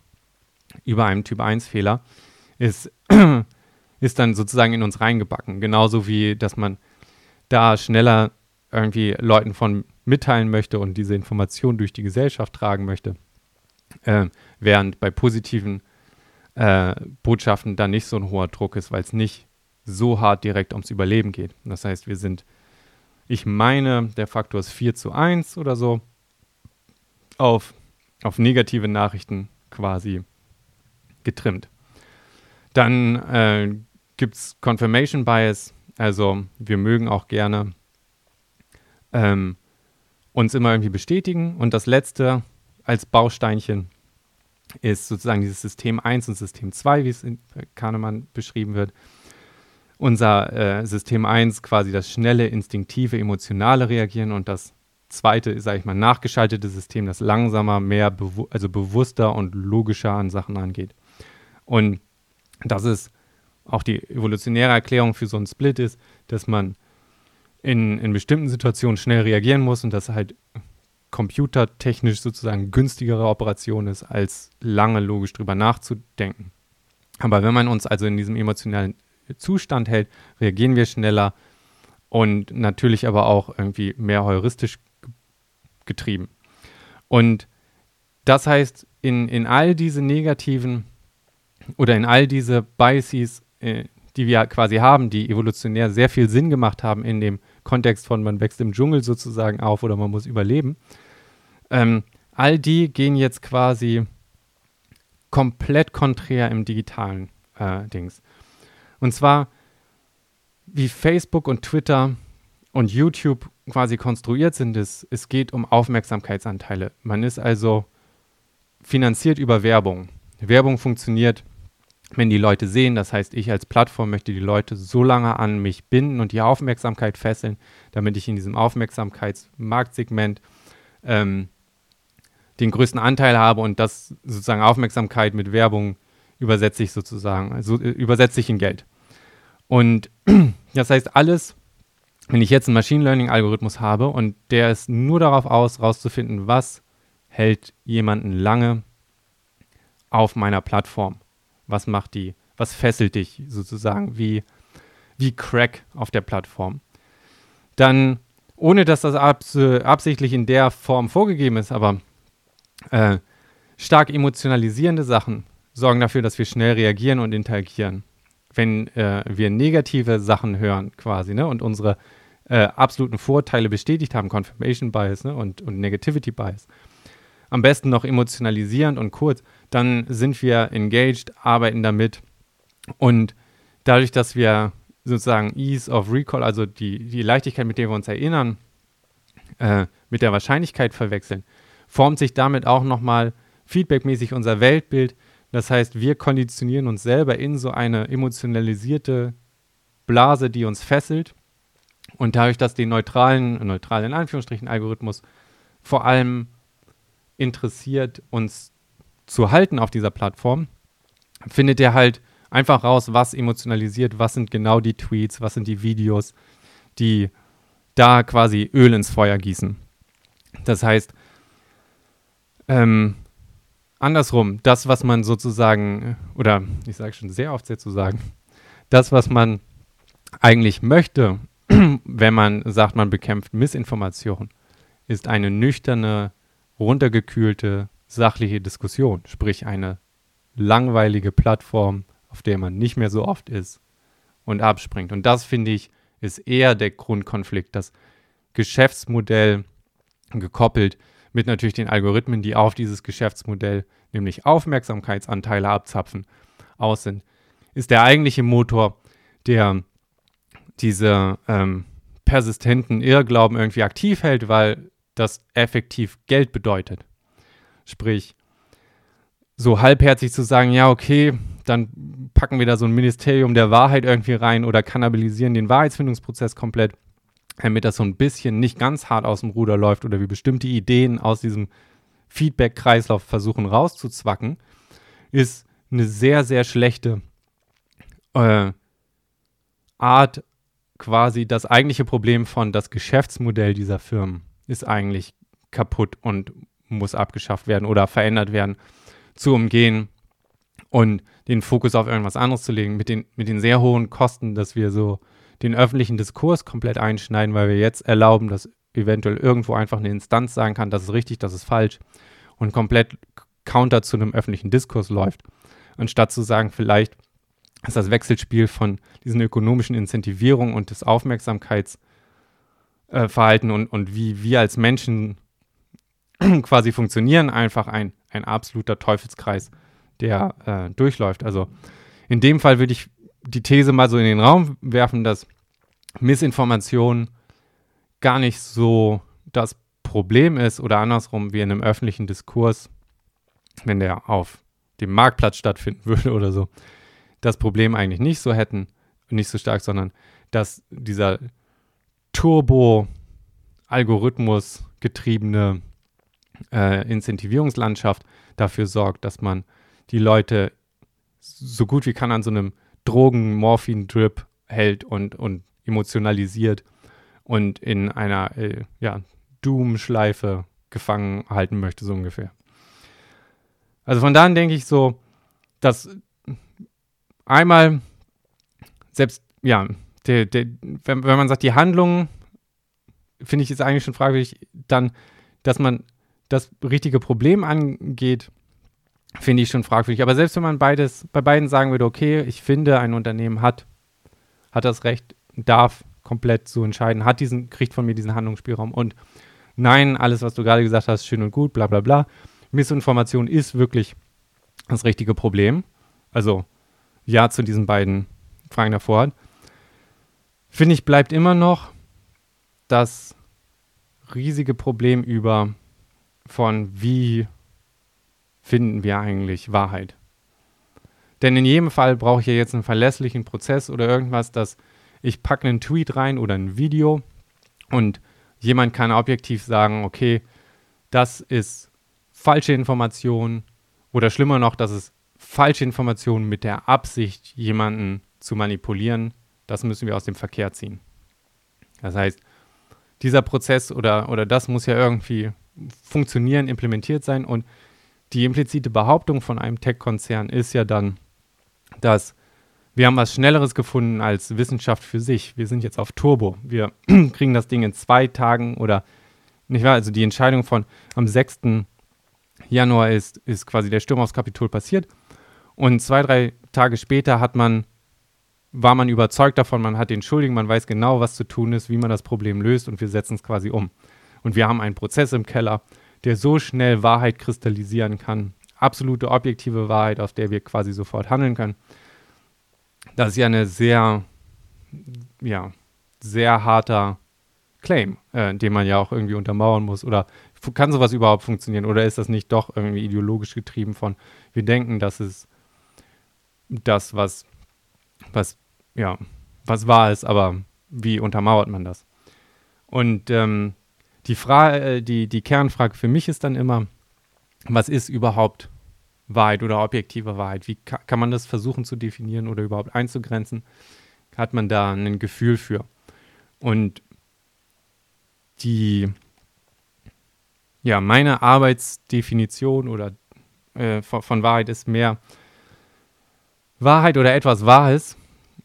über einem Typ 1 Fehler, ist, ist dann sozusagen in uns reingebacken. Genauso wie, dass man da schneller irgendwie Leuten von mitteilen möchte und diese Information durch die Gesellschaft tragen möchte. Äh, während bei positiven äh, Botschaften da nicht so ein hoher Druck ist, weil es nicht so hart direkt ums Überleben geht. Das heißt, wir sind, ich meine, der Faktor ist 4 zu 1 oder so auf auf negative Nachrichten quasi getrimmt. Dann äh, gibt es Confirmation Bias, Also wir mögen auch gerne ähm, uns immer irgendwie bestätigen. Und das letzte als Bausteinchen ist sozusagen dieses System 1 und System 2, wie es in Kahnemann beschrieben wird. Unser äh, System 1 quasi das schnelle, instinktive, emotionale Reagieren und das zweite, sage ich mal, nachgeschaltete System, das langsamer, mehr, bewu also bewusster und logischer an Sachen angeht. Und das ist auch die evolutionäre Erklärung für so einen Split ist, dass man in, in bestimmten Situationen schnell reagieren muss und dass halt computertechnisch sozusagen günstigere Operation ist, als lange logisch drüber nachzudenken. Aber wenn man uns also in diesem emotionalen Zustand hält, reagieren wir schneller und natürlich aber auch irgendwie mehr heuristisch getrieben. Und das heißt, in, in all diese negativen oder in all diese Biases, äh, die wir quasi haben, die evolutionär sehr viel Sinn gemacht haben in dem Kontext von man wächst im Dschungel sozusagen auf oder man muss überleben, ähm, all die gehen jetzt quasi komplett konträr im digitalen äh, Dings. Und zwar, wie Facebook und Twitter und YouTube quasi konstruiert sind, ist, es geht um Aufmerksamkeitsanteile. Man ist also finanziert über Werbung. Werbung funktioniert, wenn die Leute sehen, das heißt, ich als Plattform möchte die Leute so lange an mich binden und die Aufmerksamkeit fesseln, damit ich in diesem Aufmerksamkeitsmarktsegment ähm, den größten Anteil habe und das sozusagen Aufmerksamkeit mit Werbung übersetze ich sozusagen, also übersetze ich in Geld. Und das heißt, alles, wenn ich jetzt einen Machine Learning-Algorithmus habe und der ist nur darauf aus, rauszufinden, was hält jemanden lange auf meiner Plattform, was macht die, was fesselt dich sozusagen, wie, wie Crack auf der Plattform, dann, ohne dass das abs absichtlich in der Form vorgegeben ist, aber äh, stark emotionalisierende Sachen sorgen dafür, dass wir schnell reagieren und interagieren. Wenn äh, wir negative Sachen hören, quasi, ne, und unsere äh, absoluten Vorteile bestätigt haben, Confirmation Bias ne, und, und Negativity Bias, am besten noch emotionalisierend und kurz, dann sind wir engaged, arbeiten damit und dadurch, dass wir sozusagen Ease of Recall, also die, die Leichtigkeit, mit der wir uns erinnern, äh, mit der Wahrscheinlichkeit verwechseln, formt sich damit auch nochmal feedbackmäßig unser Weltbild. Das heißt, wir konditionieren uns selber in so eine emotionalisierte Blase, die uns fesselt. Und dadurch, dass den neutralen, neutralen in Anführungsstrichen Algorithmus vor allem interessiert, uns zu halten auf dieser Plattform, findet er halt einfach raus, was emotionalisiert, was sind genau die Tweets, was sind die Videos, die da quasi Öl ins Feuer gießen. Das heißt, ähm, andersrum, das, was man sozusagen, oder ich sage schon sehr oft sehr zu sagen, das, was man eigentlich möchte, wenn man sagt, man bekämpft Missinformation, ist eine nüchterne, runtergekühlte, sachliche Diskussion, sprich eine langweilige Plattform, auf der man nicht mehr so oft ist und abspringt. Und das finde ich ist eher der Grundkonflikt, das Geschäftsmodell gekoppelt mit natürlich den Algorithmen, die auf dieses Geschäftsmodell, nämlich Aufmerksamkeitsanteile abzapfen, aus sind, ist der eigentliche Motor, der diese ähm, persistenten Irrglauben irgendwie aktiv hält, weil das effektiv Geld bedeutet. Sprich, so halbherzig zu sagen, ja, okay, dann packen wir da so ein Ministerium der Wahrheit irgendwie rein oder kannibalisieren den Wahrheitsfindungsprozess komplett damit das so ein bisschen nicht ganz hart aus dem Ruder läuft oder wir bestimmte Ideen aus diesem Feedback-Kreislauf versuchen rauszuzwacken, ist eine sehr, sehr schlechte äh, Art, quasi das eigentliche Problem von das Geschäftsmodell dieser Firmen ist eigentlich kaputt und muss abgeschafft werden oder verändert werden, zu umgehen und den Fokus auf irgendwas anderes zu legen, mit den, mit den sehr hohen Kosten, dass wir so den öffentlichen Diskurs komplett einschneiden, weil wir jetzt erlauben, dass eventuell irgendwo einfach eine Instanz sagen kann, das ist richtig, das ist falsch und komplett counter zu einem öffentlichen Diskurs läuft. Anstatt zu sagen, vielleicht ist das Wechselspiel von diesen ökonomischen Incentivierungen und des Aufmerksamkeitsverhalten äh, und, und wie wir als Menschen quasi funktionieren, einfach ein, ein absoluter Teufelskreis, der äh, durchläuft. Also in dem Fall würde ich die These mal so in den Raum werfen, dass Missinformation gar nicht so das Problem ist oder andersrum, wie in einem öffentlichen Diskurs, wenn der auf dem Marktplatz stattfinden würde oder so, das Problem eigentlich nicht so hätten, nicht so stark, sondern dass dieser Turbo-Algorithmus getriebene äh, Incentivierungslandschaft dafür sorgt, dass man die Leute so gut wie kann an so einem Drogen-Morphin-Drip hält und, und emotionalisiert und in einer äh, ja, Doom-Schleife gefangen halten möchte, so ungefähr. Also von daher denke ich so, dass einmal selbst, ja, der, der, wenn, wenn man sagt, die Handlung, finde ich jetzt eigentlich schon fragwürdig, dann, dass man das richtige Problem angeht, finde ich schon fragwürdig. Aber selbst wenn man beides, bei beiden sagen würde, okay, ich finde, ein Unternehmen hat, hat das Recht, darf komplett so entscheiden, hat diesen, kriegt von mir diesen Handlungsspielraum und nein, alles, was du gerade gesagt hast, schön und gut, bla bla bla. Missinformation ist wirklich das richtige Problem. Also ja zu diesen beiden Fragen davor. Finde ich, bleibt immer noch das riesige Problem über von wie finden wir eigentlich Wahrheit. Denn in jedem Fall brauche ich ja jetzt einen verlässlichen Prozess oder irgendwas, dass ich packe einen Tweet rein oder ein Video und jemand kann objektiv sagen, okay, das ist falsche Information oder schlimmer noch, das ist falsche Information mit der Absicht, jemanden zu manipulieren. Das müssen wir aus dem Verkehr ziehen. Das heißt, dieser Prozess oder, oder das muss ja irgendwie funktionieren, implementiert sein und die implizite Behauptung von einem Tech-Konzern ist ja dann, dass wir haben was Schnelleres gefunden als Wissenschaft für sich. Wir sind jetzt auf Turbo. Wir kriegen das Ding in zwei Tagen oder nicht wahr? Also die Entscheidung von am 6. Januar ist, ist quasi der Sturm aufs Kapitol passiert. Und zwei, drei Tage später hat man, war man überzeugt davon, man hat den Schuldigen, man weiß genau, was zu tun ist, wie man das Problem löst und wir setzen es quasi um. Und wir haben einen Prozess im Keller, der so schnell Wahrheit kristallisieren kann. Absolute objektive Wahrheit, auf der wir quasi sofort handeln können. Das ist ja eine sehr, ja, sehr harter Claim, äh, den man ja auch irgendwie untermauern muss. Oder kann sowas überhaupt funktionieren? Oder ist das nicht doch irgendwie ideologisch getrieben von, wir denken, das ist das, was, was, ja, was wahr ist, aber wie untermauert man das? Und ähm, die, Frage, äh, die, die Kernfrage für mich ist dann immer, was ist überhaupt Wahrheit oder objektive Wahrheit? Wie ka kann man das versuchen zu definieren oder überhaupt einzugrenzen? Hat man da ein Gefühl für? Und die, ja, meine Arbeitsdefinition oder äh, von, von Wahrheit ist mehr Wahrheit oder etwas Wahres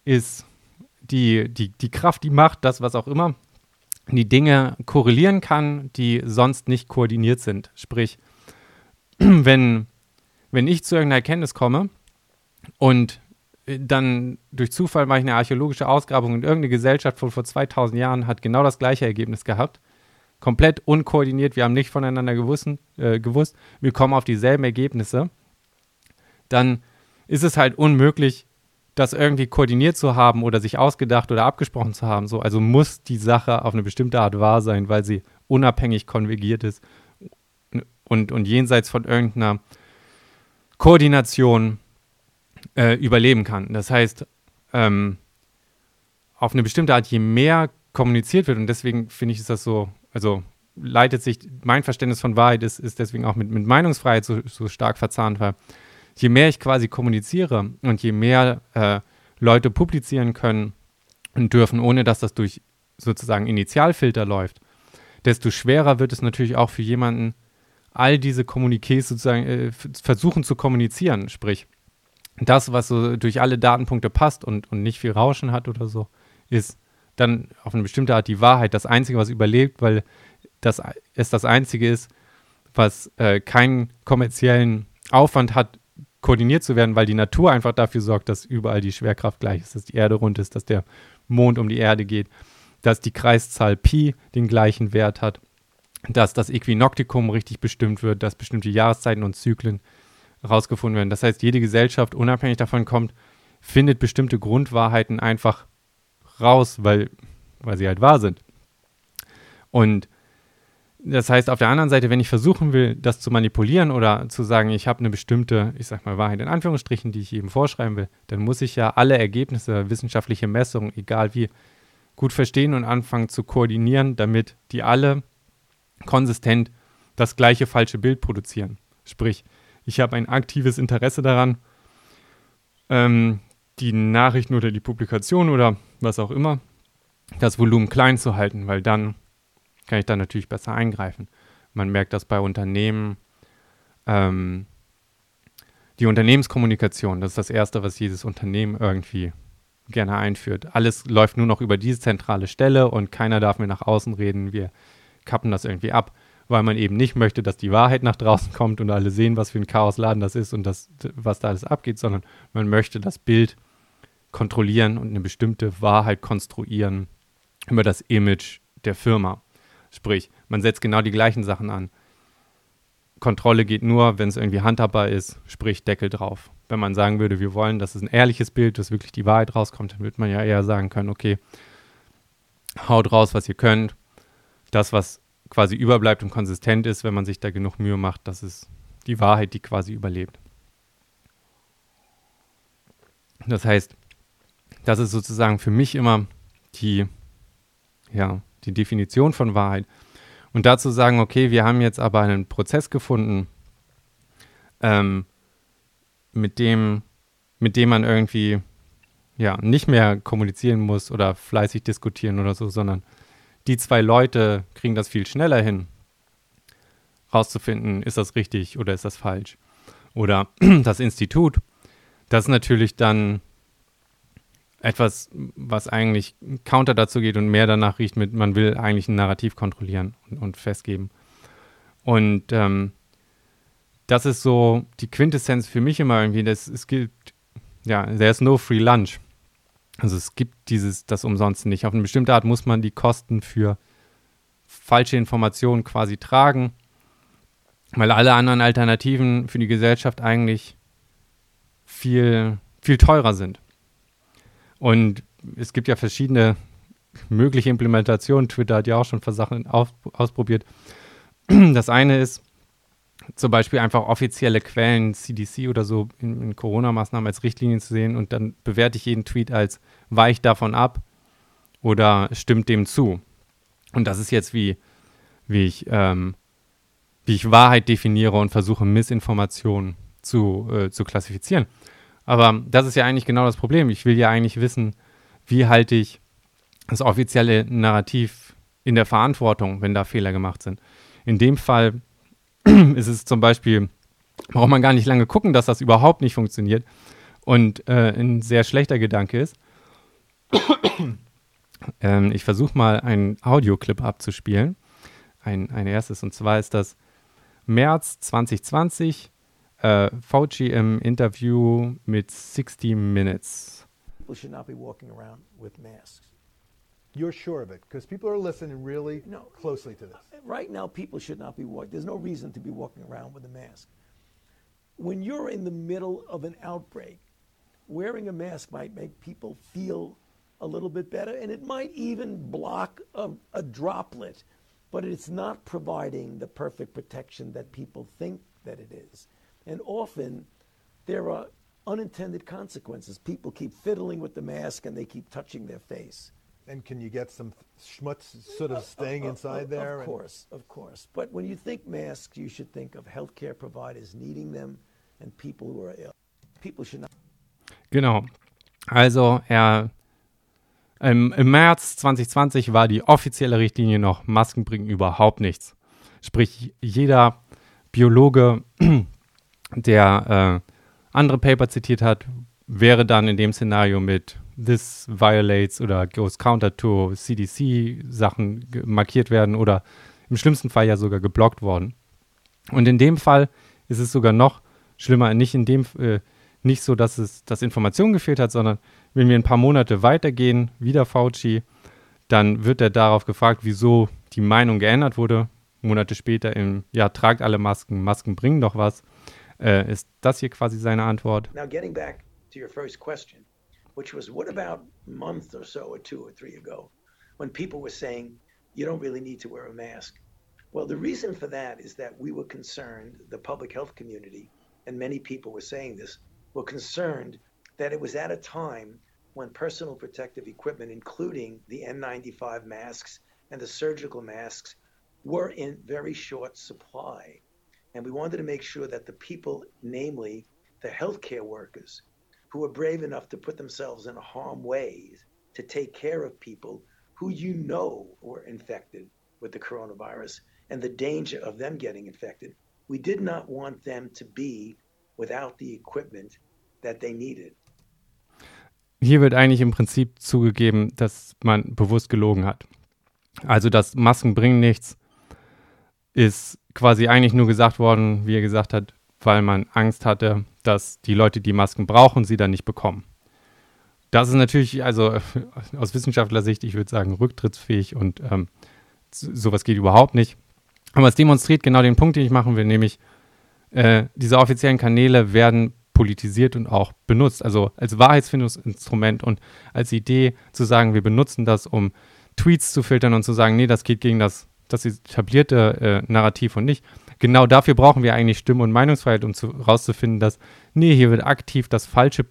ist die, die, die Kraft, die Macht, das, was auch immer, die Dinge korrelieren kann, die sonst nicht koordiniert sind. Sprich, wenn, wenn ich zu irgendeiner Erkenntnis komme und äh, dann durch Zufall mache ich eine archäologische Ausgrabung und irgendeine Gesellschaft von vor 2000 Jahren hat genau das gleiche Ergebnis gehabt, komplett unkoordiniert, wir haben nicht voneinander gewusst, äh, gewusst wir kommen auf dieselben Ergebnisse, dann ist es halt unmöglich, das irgendwie koordiniert zu haben oder sich ausgedacht oder abgesprochen zu haben. So, also muss die Sache auf eine bestimmte Art wahr sein, weil sie unabhängig konvergiert ist und, und jenseits von irgendeiner Koordination äh, überleben kann. Das heißt, ähm, auf eine bestimmte Art, je mehr kommuniziert wird, und deswegen finde ich, ist das so, also leitet sich, mein Verständnis von Wahrheit ist, ist deswegen auch mit, mit Meinungsfreiheit so, so stark verzahnt, weil je mehr ich quasi kommuniziere und je mehr äh, Leute publizieren können und dürfen, ohne dass das durch sozusagen Initialfilter läuft, desto schwerer wird es natürlich auch für jemanden, all diese Kommuniqués sozusagen äh, versuchen zu kommunizieren. Sprich, das, was so durch alle Datenpunkte passt und, und nicht viel Rauschen hat oder so, ist dann auf eine bestimmte Art die Wahrheit, das Einzige, was überlebt, weil das es das Einzige ist, was äh, keinen kommerziellen Aufwand hat, koordiniert zu werden, weil die Natur einfach dafür sorgt, dass überall die Schwerkraft gleich ist, dass die Erde rund ist, dass der Mond um die Erde geht, dass die Kreiszahl Pi den gleichen Wert hat, dass das Äquinoktikum richtig bestimmt wird, dass bestimmte Jahreszeiten und Zyklen herausgefunden werden. Das heißt, jede Gesellschaft, unabhängig davon kommt, findet bestimmte Grundwahrheiten einfach raus, weil weil sie halt wahr sind. Und das heißt, auf der anderen Seite, wenn ich versuchen will, das zu manipulieren oder zu sagen, ich habe eine bestimmte, ich sag mal, Wahrheit in Anführungsstrichen, die ich eben vorschreiben will, dann muss ich ja alle Ergebnisse, wissenschaftliche Messungen, egal wie, gut verstehen und anfangen zu koordinieren, damit die alle konsistent das gleiche falsche Bild produzieren. Sprich, ich habe ein aktives Interesse daran, ähm, die Nachrichten oder die Publikation oder was auch immer, das Volumen klein zu halten, weil dann kann ich da natürlich besser eingreifen. Man merkt das bei Unternehmen. Ähm, die Unternehmenskommunikation, das ist das Erste, was jedes Unternehmen irgendwie gerne einführt. Alles läuft nur noch über diese zentrale Stelle und keiner darf mehr nach außen reden. Wir kappen das irgendwie ab, weil man eben nicht möchte, dass die Wahrheit nach draußen kommt und alle sehen, was für ein Chaosladen das ist und das, was da alles abgeht, sondern man möchte das Bild kontrollieren und eine bestimmte Wahrheit konstruieren über das Image der Firma. Sprich, man setzt genau die gleichen Sachen an. Kontrolle geht nur, wenn es irgendwie handhabbar ist, sprich Deckel drauf. Wenn man sagen würde, wir wollen, dass es ein ehrliches Bild, dass wirklich die Wahrheit rauskommt, dann würde man ja eher sagen können, okay, haut raus, was ihr könnt. Das, was quasi überbleibt und konsistent ist, wenn man sich da genug Mühe macht, das ist die Wahrheit, die quasi überlebt. Das heißt, das ist sozusagen für mich immer die, ja, die Definition von Wahrheit. Und dazu sagen, okay, wir haben jetzt aber einen Prozess gefunden, ähm, mit dem, mit dem man irgendwie ja nicht mehr kommunizieren muss oder fleißig diskutieren oder so, sondern die zwei Leute kriegen das viel schneller hin, rauszufinden, ist das richtig oder ist das falsch. Oder das Institut, das ist natürlich dann etwas, was eigentlich counter dazu geht und mehr danach riecht mit, man will eigentlich ein Narrativ kontrollieren und, und festgeben. Und ähm, das ist so die Quintessenz für mich immer irgendwie, dass es gibt, ja, there's no free lunch. Also es gibt dieses, das umsonst nicht. Auf eine bestimmte Art muss man die Kosten für falsche Informationen quasi tragen, weil alle anderen Alternativen für die Gesellschaft eigentlich viel, viel teurer sind. Und es gibt ja verschiedene mögliche Implementationen. Twitter hat ja auch schon Sachen auf, ausprobiert. Das eine ist zum Beispiel einfach offizielle Quellen, CDC oder so, in, in Corona-Maßnahmen als Richtlinien zu sehen und dann bewerte ich jeden Tweet als weich davon ab oder stimmt dem zu. Und das ist jetzt wie, wie ich, ähm, wie ich Wahrheit definiere und versuche, Missinformationen zu, äh, zu klassifizieren. Aber das ist ja eigentlich genau das Problem. Ich will ja eigentlich wissen, wie halte ich das offizielle Narrativ in der Verantwortung, wenn da Fehler gemacht sind. In dem Fall ist es zum Beispiel, braucht man gar nicht lange gucken, dass das überhaupt nicht funktioniert und äh, ein sehr schlechter Gedanke ist. ähm, ich versuche mal einen Audioclip abzuspielen. Ein, ein erstes, und zwar ist das März 2020 uh, Fauci im Interview mit 60 Minutes. People should not be walking around with masks. You're sure of it because people are listening really no, closely to this. Right now, people should not be walking. There's no reason to be walking around with a mask. When you're in the middle of an outbreak, wearing a mask might make people feel a little bit better, and it might even block a, a droplet, but it's not providing the perfect protection that people think that it is. And often there are unintended consequences. People keep fiddling with the mask and they keep touching their face. And can you get some schmutz sort of staying of, inside of, there? Of course, of course. But when you think masks, you should think of healthcare providers needing them and people who are ill. People should not. Genau. Also er im, im März 2020 war die offizielle Richtlinie noch, Masken bringen überhaupt nichts. Sprich, jeder Biologe der äh, andere Paper zitiert hat, wäre dann in dem Szenario mit This violates oder goes counter to CDC Sachen markiert werden oder im schlimmsten Fall ja sogar geblockt worden. Und in dem Fall ist es sogar noch schlimmer, nicht in dem äh, nicht so, dass es dass Information gefehlt hat, sondern wenn wir ein paar Monate weitergehen, wieder Fauci, dann wird er darauf gefragt, wieso die Meinung geändert wurde. Monate später im, ja, tragt alle Masken, Masken bringen doch was. Äh, ist das hier quasi seine Antwort? Now getting back to your first question, which was what about a month or so or two or three ago when people were saying, you don't really need to wear a mask. Well, the reason for that is that we were concerned, the public health community, and many people were saying this, were concerned that it was at a time when personal protective equipment, including the N95 masks and the surgical masks, were in very short supply. And we wanted to make sure that the people, namely the healthcare workers, who were brave enough to put themselves in harm ways to take care of people who you know were infected with the coronavirus and the danger of them getting infected, we did not want them to be without the equipment that they needed. Hier wird eigentlich im Prinzip zugegeben, dass man bewusst gelogen hat. Also, dass Masken bringen nichts, ist quasi eigentlich nur gesagt worden, wie er gesagt hat, weil man Angst hatte, dass die Leute, die Masken brauchen, sie dann nicht bekommen. Das ist natürlich, also aus Wissenschaftlersicht, ich würde sagen, rücktrittsfähig und ähm, sowas geht überhaupt nicht. Aber es demonstriert genau den Punkt, den ich machen will, nämlich äh, diese offiziellen Kanäle werden politisiert und auch benutzt, also als Wahrheitsfindungsinstrument und als Idee zu sagen, wir benutzen das, um Tweets zu filtern und zu sagen, nee, das geht gegen das, das etablierte äh, Narrativ und nicht. Genau dafür brauchen wir eigentlich Stimme- und Meinungsfreiheit, um zu, rauszufinden, dass, nee, hier wird aktiv das Falsche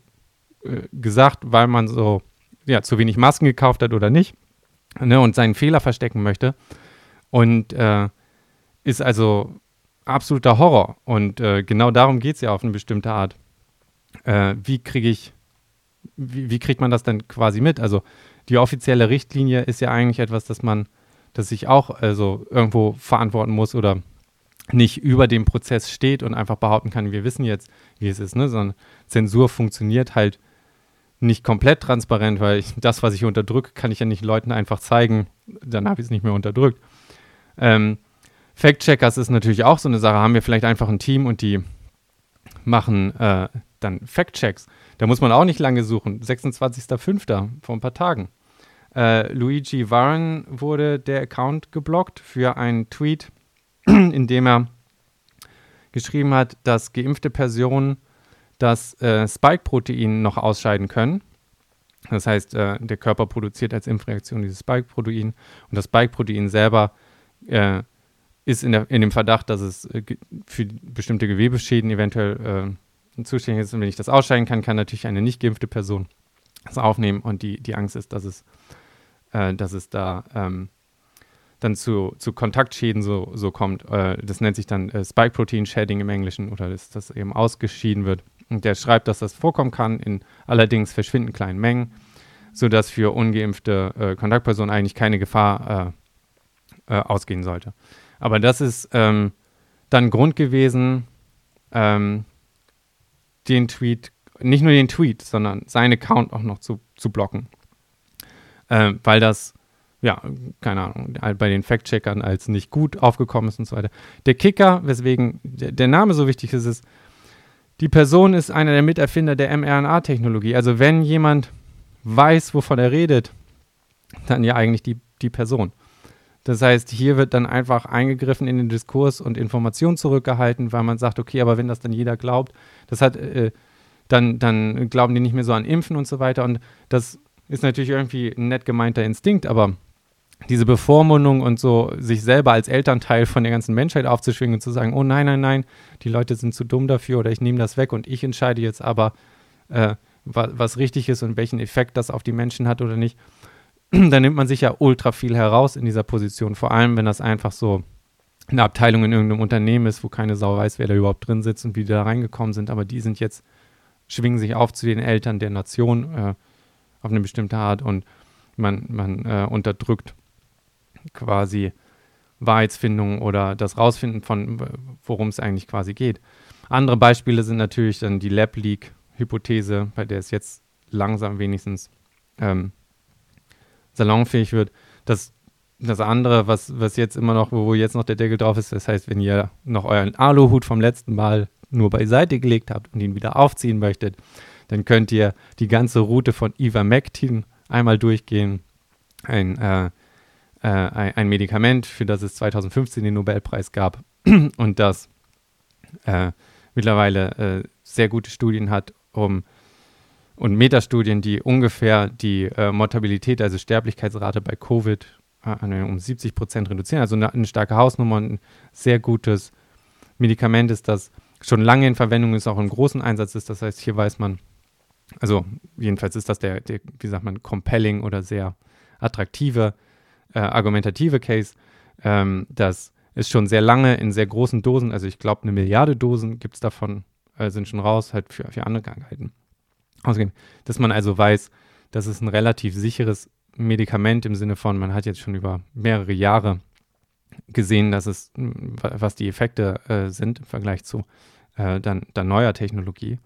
äh, gesagt, weil man so, ja, zu wenig Masken gekauft hat oder nicht ne, und seinen Fehler verstecken möchte. Und äh, ist also absoluter Horror. Und äh, genau darum geht es ja auf eine bestimmte Art. Äh, wie kriege ich, wie, wie, kriegt man das dann quasi mit? Also die offizielle Richtlinie ist ja eigentlich etwas, das man, das ich auch also irgendwo verantworten muss oder nicht über dem Prozess steht und einfach behaupten kann, wir wissen jetzt, wie es ist, ne? sondern Zensur funktioniert halt nicht komplett transparent, weil ich, das, was ich unterdrücke, kann ich ja nicht Leuten einfach zeigen, dann habe ich es nicht mehr unterdrückt. Ähm, Fact-Checkers ist natürlich auch so eine Sache. Haben wir vielleicht einfach ein Team und die machen äh, dann Fact-Checks. Da muss man auch nicht lange suchen. 26.05. vor ein paar Tagen. Äh, Luigi Warren wurde der Account geblockt für einen Tweet, in dem er geschrieben hat, dass geimpfte Personen das äh, Spike-Protein noch ausscheiden können. Das heißt, äh, der Körper produziert als Impfreaktion dieses Spike-Protein und das Spike-Protein selber äh, ist in, der, in, dem Verdacht, dass es äh, für bestimmte Gewebeschäden eventuell äh, zuständig ist. Und wenn ich das ausscheiden kann, kann natürlich eine nicht geimpfte Person das aufnehmen und die, die Angst ist, dass es, äh, dass es da ähm, dann zu, zu Kontaktschäden so, so kommt. das nennt sich dann Spike-Protein-Shedding im Englischen oder dass das eben ausgeschieden wird. Und der schreibt, dass das vorkommen kann, in allerdings verschwindend kleinen Mengen, sodass für ungeimpfte äh, Kontaktpersonen eigentlich keine Gefahr äh, äh, ausgehen sollte. Aber das ist ähm, dann Grund gewesen, ähm, den Tweet, nicht nur den Tweet, sondern seinen Account auch noch zu, zu blocken. Ähm, weil das, ja, keine Ahnung, bei den Fact-Checkern als nicht gut aufgekommen ist und so weiter. Der Kicker, weswegen der, Name so wichtig ist, ist, die Person ist einer der Miterfinder der mRNA-Technologie. Also wenn jemand weiß, wovon er redet, dann ja eigentlich die, die Person. Das heißt, hier wird dann einfach eingegriffen in den Diskurs und Informationen zurückgehalten, weil man sagt, okay, aber wenn das dann jeder glaubt, das hat, äh, dann, dann glauben die nicht mehr so an Impfen und so weiter. Und das ist natürlich irgendwie ein nett gemeinter Instinkt, aber diese Bevormundung und so, sich selber als Elternteil von der ganzen Menschheit aufzuschwingen und zu sagen, oh nein, nein, nein, die Leute sind zu dumm dafür oder ich nehme das weg und ich entscheide jetzt aber, äh, was, was richtig ist und welchen Effekt das auf die Menschen hat oder nicht, da nimmt man sich ja ultra viel heraus in dieser Position. Vor allem, wenn das einfach so eine Abteilung in irgendeinem Unternehmen ist, wo keine Sau weiß, wer da überhaupt drin sitzt und wie die da reingekommen sind, aber die sind jetzt, schwingen sich auf zu den Eltern der Nation äh, auf eine bestimmte Art und man, man äh, unterdrückt quasi Wahrheitsfindung oder das Rausfinden von, worum es eigentlich quasi geht. Andere Beispiele sind natürlich dann die Lab Leak Hypothese, bei der es jetzt langsam wenigstens ähm, salonfähig wird. Das, das andere, was, was jetzt immer noch, wo jetzt noch der Deckel drauf ist, das heißt, wenn ihr noch euren Aluhut vom letzten Mal nur beiseite gelegt habt und ihn wieder aufziehen möchtet, dann könnt ihr die ganze Route von Ivermectin einmal durchgehen. Ein äh, äh, ein, Medikament, für das es 2015 den Nobelpreis gab und das äh, mittlerweile äh, sehr gute Studien hat, um und Metastudien, die ungefähr die äh, Mortabilität, also Sterblichkeitsrate bei Covid äh, um 70 Prozent reduzieren. Also eine, eine starke Hausnummer und ein sehr gutes Medikament ist, das schon lange in Verwendung ist, auch im großen Einsatz ist. Das heißt, hier weiß man, also jedenfalls ist das der, der wie sagt man, compelling oder sehr attraktive, äh, argumentative Case, ähm, dass es schon sehr lange in sehr großen Dosen, also ich glaube eine Milliarde Dosen gibt es davon, äh, sind schon raus, halt für, für andere Krankheiten ausgegeben. Dass man also weiß, dass es ein relativ sicheres Medikament im Sinne von, man hat jetzt schon über mehrere Jahre gesehen, dass es, was die Effekte äh, sind im Vergleich zu äh, dann, dann neuer Technologie.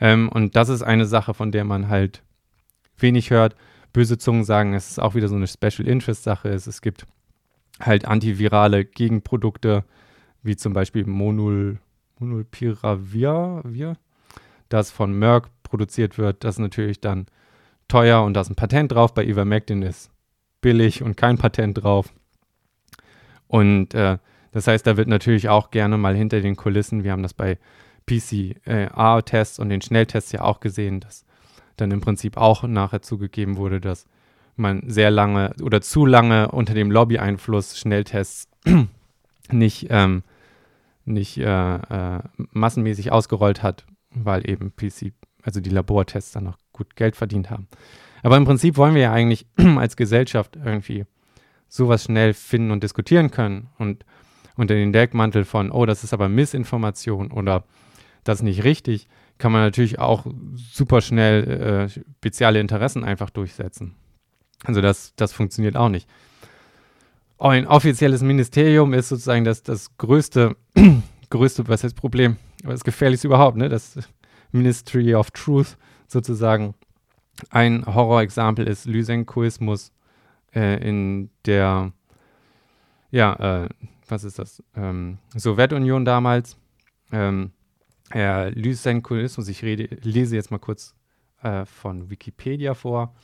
Ähm, und das ist eine Sache, von der man halt wenig hört. Böse Zungen sagen, es ist auch wieder so eine Special Interest Sache. Es, es gibt halt antivirale Gegenprodukte, wie zum Beispiel Monul, Monulpiravir, das von Merck produziert wird, das natürlich dann teuer und da ist ein Patent drauf. Bei Ivermectin ist billig und kein Patent drauf. Und äh, das heißt, da wird natürlich auch gerne mal hinter den Kulissen, wir haben das bei PCR-Tests und den Schnelltests ja auch gesehen, dass dann im Prinzip auch nachher zugegeben wurde, dass man sehr lange oder zu lange unter dem Lobby-Einfluss Schnelltests nicht, ähm, nicht äh, äh, massenmäßig ausgerollt hat, weil eben PC, also die Labortests dann noch gut Geld verdient haben. Aber im Prinzip wollen wir ja eigentlich als Gesellschaft irgendwie sowas schnell finden und diskutieren können und unter den Deckmantel von, oh, das ist aber Missinformation oder das ist nicht richtig, kann man natürlich auch super schnell äh, spezielle Interessen einfach durchsetzen. Also das, das funktioniert auch nicht. Ein offizielles Ministerium ist sozusagen das, das größte, größte, was heißt Problem, aber das gefährlichste überhaupt, ne? Das Ministry of Truth sozusagen. Ein Horrorexempel ist Lysenkoismus äh, in der, ja, äh, was ist das, ähm, Sowjetunion damals. Ähm, äh, Lysenkoismus, ich rede, lese jetzt mal kurz äh, von Wikipedia vor.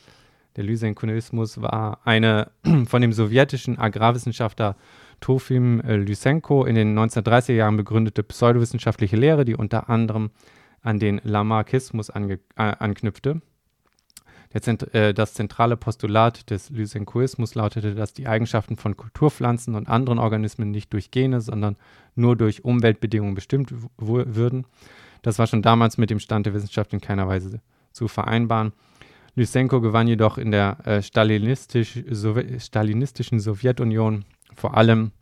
Der Lysenkoismus war eine von dem sowjetischen Agrarwissenschaftler Trofim äh, Lysenko in den 1930er Jahren begründete pseudowissenschaftliche Lehre, die unter anderem an den Lamarckismus äh, anknüpfte. Zent äh, das zentrale Postulat des Lysenkoismus lautete, dass die Eigenschaften von Kulturpflanzen und anderen Organismen nicht durch Gene, sondern nur durch Umweltbedingungen bestimmt würden. Das war schon damals mit dem Stand der Wissenschaft in keiner Weise zu vereinbaren. Lysenko gewann jedoch in der äh, stalinistisch, Sow stalinistischen Sowjetunion vor allem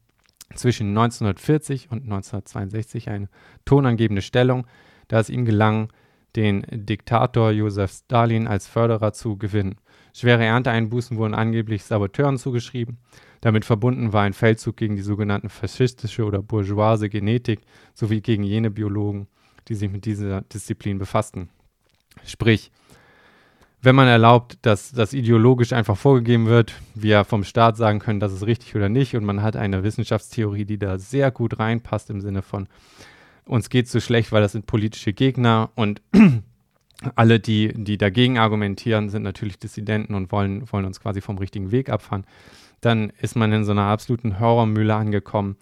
zwischen 1940 und 1962 eine tonangebende Stellung, da es ihm gelang, den Diktator Josef Stalin als Förderer zu gewinnen. Schwere Ernteeinbußen wurden angeblich Saboteuren zugeschrieben. Damit verbunden war ein Feldzug gegen die sogenannten faschistische oder bourgeoise Genetik sowie gegen jene Biologen, die sich mit dieser Disziplin befassten. Sprich, wenn man erlaubt, dass das ideologisch einfach vorgegeben wird, wir vom Staat sagen können, das ist richtig oder nicht, und man hat eine Wissenschaftstheorie, die da sehr gut reinpasst im Sinne von, uns geht so schlecht, weil das sind politische Gegner und alle, die, die dagegen argumentieren, sind natürlich Dissidenten und wollen, wollen uns quasi vom richtigen Weg abfahren. Dann ist man in so einer absoluten Horrormühle angekommen,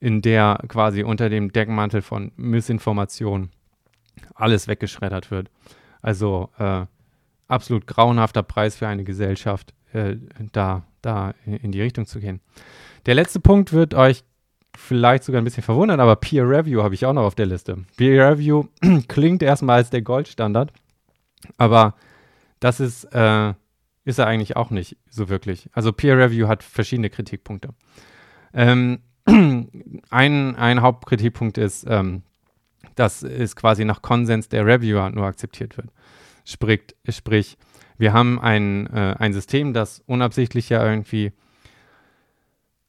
in der quasi unter dem Deckmantel von Missinformation alles weggeschreddert wird. Also äh, absolut grauenhafter Preis für eine Gesellschaft, äh, da, da in die Richtung zu gehen. Der letzte Punkt wird euch vielleicht sogar ein bisschen verwundern, aber Peer Review habe ich auch noch auf der Liste. Peer Review klingt erstmal als der Goldstandard, aber das ist, äh, ist er eigentlich auch nicht so wirklich. Also Peer Review hat verschiedene Kritikpunkte. Ähm, ein, ein Hauptkritikpunkt ist, ähm, dass es quasi nach Konsens der Reviewer nur akzeptiert wird. Sprich, sprich wir haben ein, äh, ein System, das unabsichtlich ja irgendwie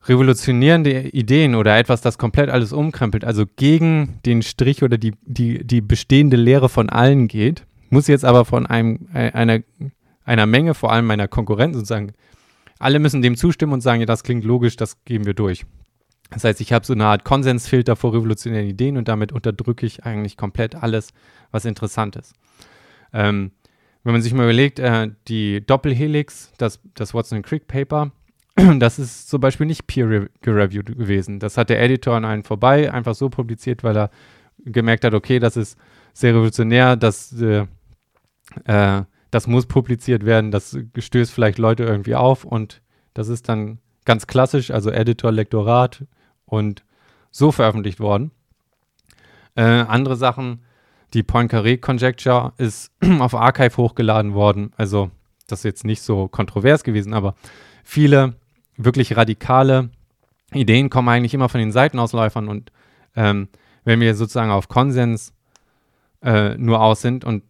revolutionierende Ideen oder etwas, das komplett alles umkrempelt, also gegen den Strich oder die, die, die bestehende Lehre von allen geht, muss jetzt aber von einem, äh, einer, einer Menge, vor allem meiner Konkurrenten sozusagen, alle müssen dem zustimmen und sagen, ja, das klingt logisch, das geben wir durch. Das heißt, ich habe so eine Art Konsensfilter vor revolutionären Ideen und damit unterdrücke ich eigentlich komplett alles, was interessant ist. Ähm, wenn man sich mal überlegt, äh, die Doppelhelix, das, das Watson Crick Paper, das ist zum Beispiel nicht peer-reviewed gewesen. Das hat der Editor an einen vorbei einfach so publiziert, weil er gemerkt hat, okay, das ist sehr revolutionär, das, äh, äh, das muss publiziert werden, das stößt vielleicht Leute irgendwie auf und das ist dann ganz klassisch, also Editor, Lektorat und so veröffentlicht worden. Äh, andere Sachen, die Poincaré Conjecture ist auf Archive hochgeladen worden, also das ist jetzt nicht so kontrovers gewesen, aber viele wirklich radikale Ideen kommen eigentlich immer von den Seitenausläufern und ähm, wenn wir sozusagen auf Konsens äh, nur aus sind und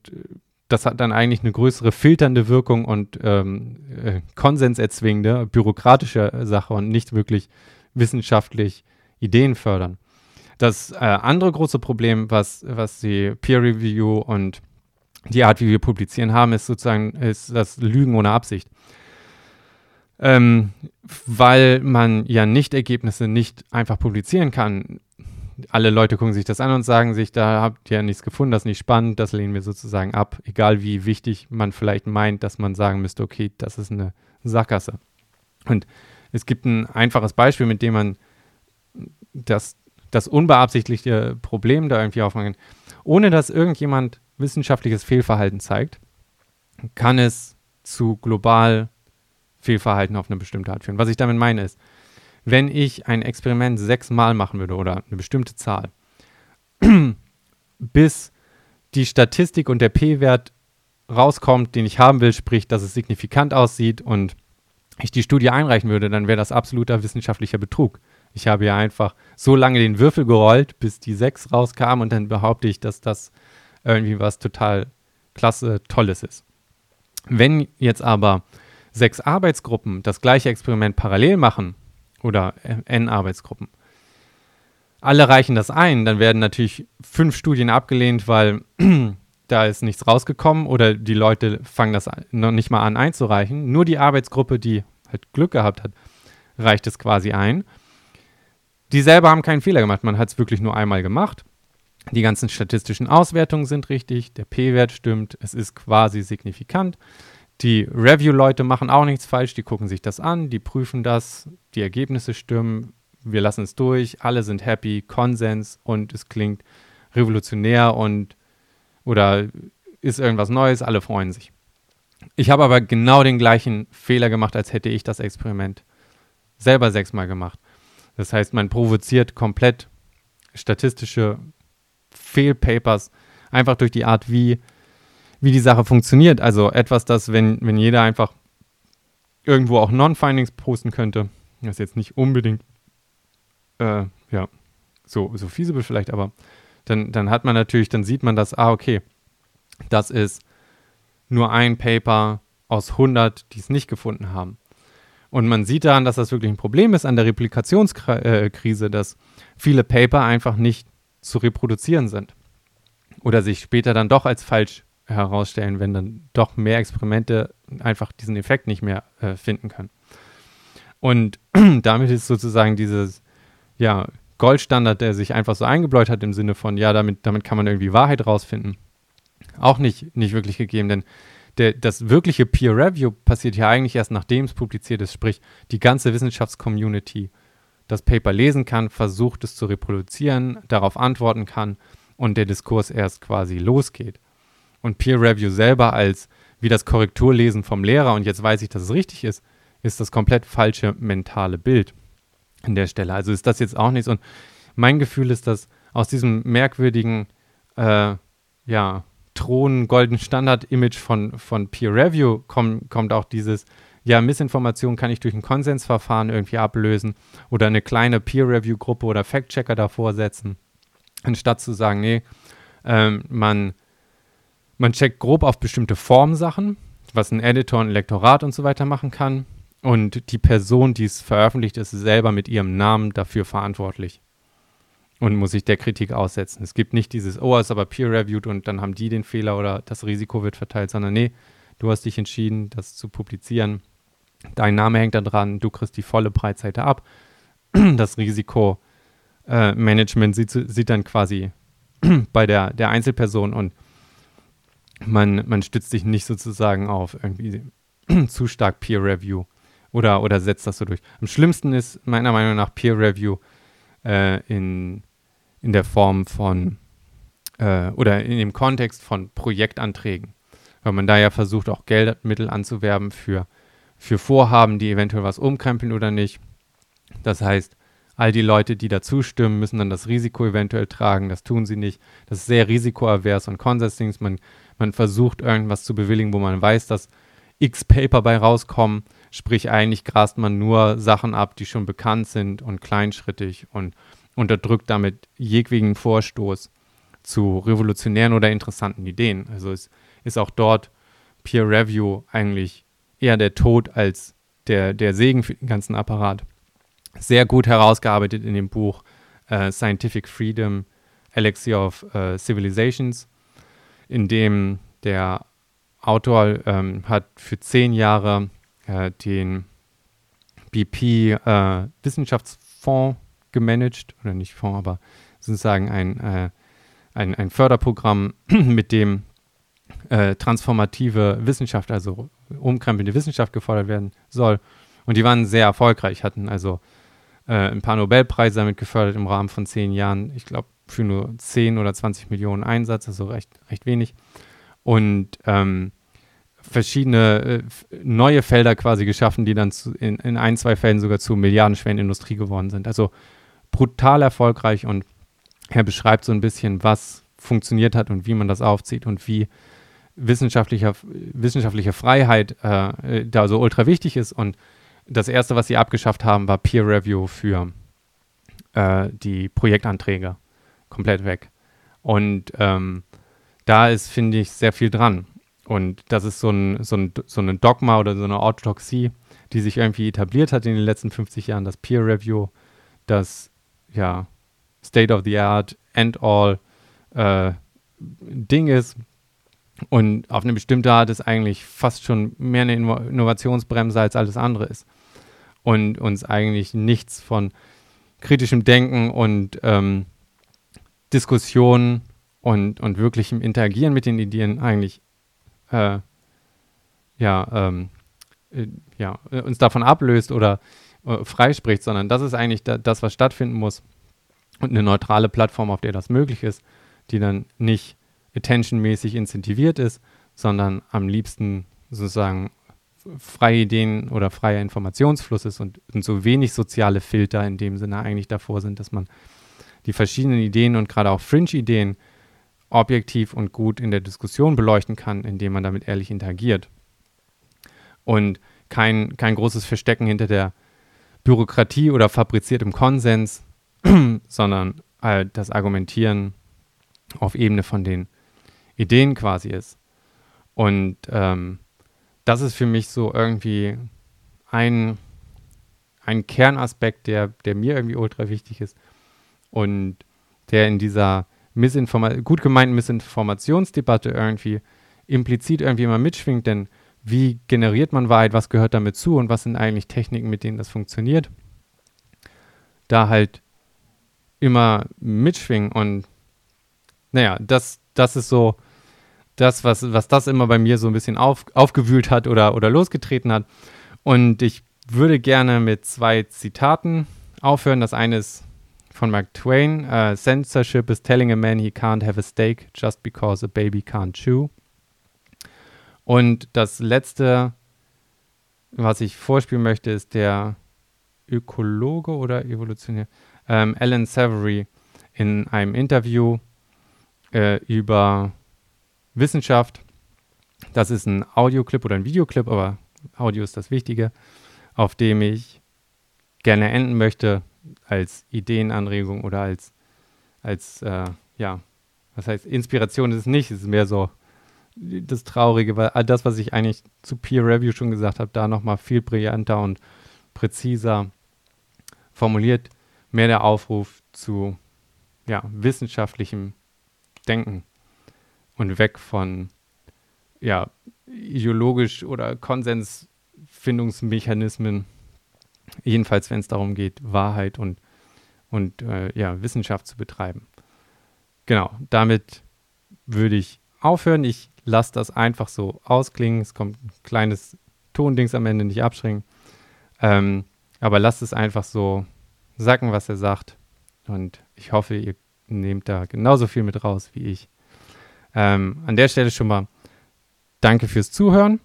das hat dann eigentlich eine größere filternde Wirkung und ähm, äh, konsenserzwingende, bürokratische Sache und nicht wirklich wissenschaftlich Ideen fördern. Das äh, andere große Problem, was, was die Peer Review und die Art, wie wir publizieren haben, ist sozusagen ist das Lügen ohne Absicht. Ähm, weil man ja Nicht-Ergebnisse nicht einfach publizieren kann. Alle Leute gucken sich das an und sagen sich, da habt ihr ja nichts gefunden, das ist nicht spannend, das lehnen wir sozusagen ab, egal wie wichtig man vielleicht meint, dass man sagen müsste, okay, das ist eine Sackgasse. Und es gibt ein einfaches Beispiel, mit dem man das, das unbeabsichtigte Problem da irgendwie aufmachen kann. Ohne dass irgendjemand wissenschaftliches Fehlverhalten zeigt, kann es zu global Fehlverhalten auf eine bestimmte Art führen. Was ich damit meine ist, wenn ich ein Experiment sechsmal machen würde oder eine bestimmte Zahl, bis die Statistik und der P-Wert rauskommt, den ich haben will, sprich, dass es signifikant aussieht und ich die Studie einreichen würde, dann wäre das absoluter wissenschaftlicher Betrug. Ich habe ja einfach so lange den Würfel gerollt, bis die 6 rauskam und dann behaupte ich, dass das irgendwie was total klasse, tolles ist. Wenn jetzt aber sechs Arbeitsgruppen das gleiche Experiment parallel machen oder n Arbeitsgruppen, alle reichen das ein, dann werden natürlich fünf Studien abgelehnt, weil da ist nichts rausgekommen oder die Leute fangen das noch nicht mal an einzureichen. Nur die Arbeitsgruppe, die halt Glück gehabt hat, reicht es quasi ein. Die selber haben keinen Fehler gemacht, man hat es wirklich nur einmal gemacht. Die ganzen statistischen Auswertungen sind richtig, der P-Wert stimmt, es ist quasi signifikant. Die Review-Leute machen auch nichts falsch, die gucken sich das an, die prüfen das, die Ergebnisse stimmen, wir lassen es durch, alle sind happy, Konsens und es klingt revolutionär und oder ist irgendwas Neues, alle freuen sich. Ich habe aber genau den gleichen Fehler gemacht, als hätte ich das Experiment selber sechsmal gemacht. Das heißt, man provoziert komplett statistische Fehlpapers, einfach durch die Art, wie, wie die Sache funktioniert. Also etwas, das, wenn, wenn jeder einfach irgendwo auch Non-Findings posten könnte, das jetzt nicht unbedingt, äh, ja, so, so feasible vielleicht, aber dann, dann hat man natürlich, dann sieht man das, ah, okay, das ist nur ein Paper aus 100, die es nicht gefunden haben. Und man sieht daran, dass das wirklich ein Problem ist an der Replikationskrise, dass viele Paper einfach nicht zu reproduzieren sind. Oder sich später dann doch als falsch herausstellen, wenn dann doch mehr Experimente einfach diesen Effekt nicht mehr äh, finden können. Und damit ist sozusagen dieses ja, Goldstandard, der sich einfach so eingebläut hat im Sinne von, ja, damit, damit kann man irgendwie Wahrheit rausfinden, auch nicht, nicht wirklich gegeben. Denn der, das wirkliche Peer Review passiert ja eigentlich erst nachdem es publiziert ist, sprich die ganze Wissenschaftscommunity das Paper lesen kann, versucht es zu reproduzieren, darauf antworten kann und der Diskurs erst quasi losgeht. Und Peer Review selber als wie das Korrekturlesen vom Lehrer und jetzt weiß ich, dass es richtig ist, ist das komplett falsche mentale Bild an der Stelle. Also ist das jetzt auch nichts. Und mein Gefühl ist, dass aus diesem merkwürdigen, äh, ja, Thron, Golden Standard-Image von, von Peer Review komm, kommt auch dieses, ja, Missinformation kann ich durch ein Konsensverfahren irgendwie ablösen oder eine kleine Peer-Review-Gruppe oder Fact-Checker davor setzen, anstatt zu sagen, nee, ähm, man, man checkt grob auf bestimmte Formsachen, was ein Editor, ein Lektorat und so weiter machen kann. Und die Person, die es veröffentlicht, ist selber mit ihrem Namen dafür verantwortlich und muss sich der Kritik aussetzen. Es gibt nicht dieses, oh, ist aber peer-reviewed und dann haben die den Fehler oder das Risiko wird verteilt, sondern nee, du hast dich entschieden, das zu publizieren Dein Name hängt da dran, du kriegst die volle Breitseite ab. Das Risikomanagement äh, sieht, sieht, dann quasi bei der, der Einzelperson und man, man stützt sich nicht sozusagen auf irgendwie zu stark Peer Review oder, oder setzt das so durch. Am schlimmsten ist meiner Meinung nach Peer Review äh, in, in der Form von äh, oder in dem Kontext von Projektanträgen weil man da ja versucht, auch Geldmittel anzuwerben für, für Vorhaben, die eventuell was umkrempeln oder nicht. Das heißt, all die Leute, die da zustimmen, müssen dann das Risiko eventuell tragen. Das tun sie nicht. Das ist sehr risikoavers und Konsensdings. Man, man versucht irgendwas zu bewilligen, wo man weiß, dass x Paper bei rauskommen. Sprich, eigentlich grast man nur Sachen ab, die schon bekannt sind und kleinschrittig und unterdrückt damit jeglichen Vorstoß zu revolutionären oder interessanten Ideen. Also es ist auch dort Peer Review eigentlich eher der Tod als der, der Segen für den ganzen Apparat. Sehr gut herausgearbeitet in dem Buch äh, Scientific Freedom, Elixir of äh, Civilizations, in dem der Autor ähm, hat für zehn Jahre äh, den BP äh, Wissenschaftsfonds gemanagt, oder nicht Fonds, aber sozusagen ein, äh, ein, ein Förderprogramm, mit dem äh, transformative Wissenschaft, also umkrempelnde Wissenschaft gefordert werden soll. Und die waren sehr erfolgreich, hatten also äh, ein paar Nobelpreise damit gefördert im Rahmen von zehn Jahren. Ich glaube, für nur 10 oder 20 Millionen Einsatz, also recht, recht wenig. Und ähm, verschiedene äh, neue Felder quasi geschaffen, die dann zu, in, in ein, zwei Fällen sogar zu milliardenschweren Industrie geworden sind. Also brutal erfolgreich und er beschreibt so ein bisschen, was funktioniert hat und wie man das aufzieht und wie wissenschaftlicher, wissenschaftliche Freiheit äh, da so ultra wichtig ist. Und das erste, was sie abgeschafft haben, war Peer Review für äh, die Projektanträge. Komplett weg. Und ähm, da ist, finde ich, sehr viel dran. Und das ist so ein, so, ein, so ein Dogma oder so eine Orthodoxie, die sich irgendwie etabliert hat in den letzten 50 Jahren, das Peer Review, das ja State of the Art, End All äh, Ding ist. Und auf eine bestimmte Art ist eigentlich fast schon mehr eine Innovationsbremse als alles andere ist. Und uns eigentlich nichts von kritischem Denken und ähm, Diskussionen und, und wirklichem Interagieren mit den Ideen eigentlich äh, ja, ähm, äh, ja, uns davon ablöst oder äh, freispricht, sondern das ist eigentlich da, das, was stattfinden muss. Und eine neutrale Plattform, auf der das möglich ist, die dann nicht attentionmäßig incentiviert ist, sondern am liebsten sozusagen freie Ideen oder freier Informationsfluss ist und, und so wenig soziale Filter in dem Sinne eigentlich davor sind, dass man die verschiedenen Ideen und gerade auch Fringe-Ideen objektiv und gut in der Diskussion beleuchten kann, indem man damit ehrlich interagiert. Und kein, kein großes Verstecken hinter der Bürokratie oder fabriziertem Konsens, sondern äh, das Argumentieren auf Ebene von den Ideen quasi ist. Und ähm, das ist für mich so irgendwie ein, ein Kernaspekt, der, der mir irgendwie ultra wichtig ist und der in dieser Missinforma gut gemeinten Missinformationsdebatte irgendwie implizit irgendwie immer mitschwingt, denn wie generiert man Wahrheit, was gehört damit zu und was sind eigentlich Techniken, mit denen das funktioniert, da halt immer mitschwingen und naja, das, das ist so das, was, was das immer bei mir so ein bisschen auf, aufgewühlt hat oder, oder losgetreten hat. Und ich würde gerne mit zwei Zitaten aufhören. Das eine ist von Mark Twain. Uh, Censorship is telling a man he can't have a steak just because a baby can't chew. Und das letzte, was ich vorspielen möchte, ist der Ökologe oder Evolutionär ähm, Alan Savory in einem Interview äh, über Wissenschaft. Das ist ein Audioclip oder ein Videoclip, aber Audio ist das Wichtige, auf dem ich gerne enden möchte als Ideenanregung oder als, als äh, ja, was heißt, Inspiration ist es nicht, es ist mehr so das Traurige, weil all das, was ich eigentlich zu Peer Review schon gesagt habe, da nochmal viel brillanter und präziser formuliert, mehr der Aufruf zu ja, wissenschaftlichem Denken und weg von ja, ideologisch oder Konsensfindungsmechanismen, jedenfalls wenn es darum geht, Wahrheit und, und äh, ja, Wissenschaft zu betreiben. Genau, damit würde ich aufhören. Ich lasse das einfach so ausklingen. Es kommt ein kleines Tondings am Ende, nicht abschrecken. Ähm, aber lasst es einfach so sacken, was er sagt. Und ich hoffe, ihr nehmt da genauso viel mit raus wie ich. Ähm, an der Stelle schon mal danke fürs Zuhören.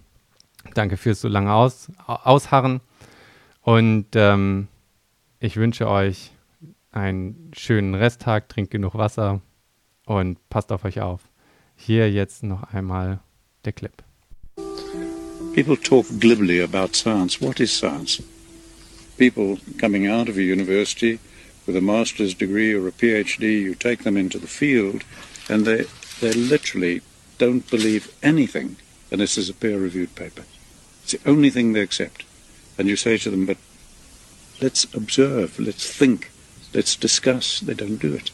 Danke fürs so lange Aus, Ausharren. Und ähm, ich wünsche euch einen schönen Resttag, trinkt genug Wasser und passt auf euch auf. Hier jetzt noch einmal der Clip. People talk glibly about science. What is science? People coming out of a university with a master's degree or a PhD, you take them into the field and they, they literally don't believe anything unless there's a peer-reviewed paper. It's the only thing they accept. And you say to them, but let's observe, let's think, let's discuss. They don't do it.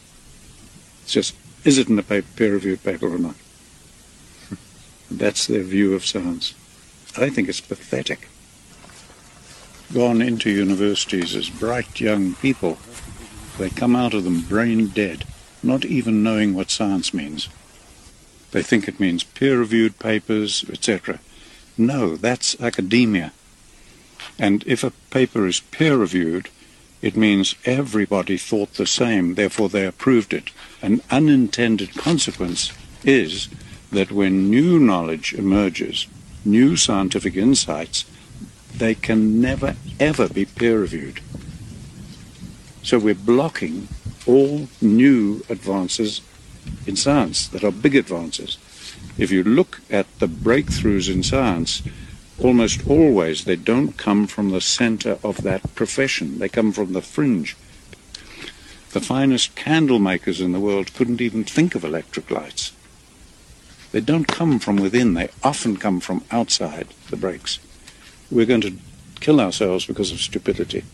It's just, is it in a peer-reviewed paper or not? That's their view of science. I think it's pathetic. Gone into universities as bright young people, they come out of them brain dead, not even knowing what science means. They think it means peer-reviewed papers, etc. No, that's academia. And if a paper is peer-reviewed, it means everybody thought the same, therefore they approved it. An unintended consequence is that when new knowledge emerges, new scientific insights, they can never ever be peer reviewed. So we're blocking all new advances in science that are big advances. If you look at the breakthroughs in science, almost always they don't come from the center of that profession. They come from the fringe. The finest candle makers in the world couldn't even think of electric lights. They don't come from within, they often come from outside the breaks. We're going to kill ourselves because of stupidity.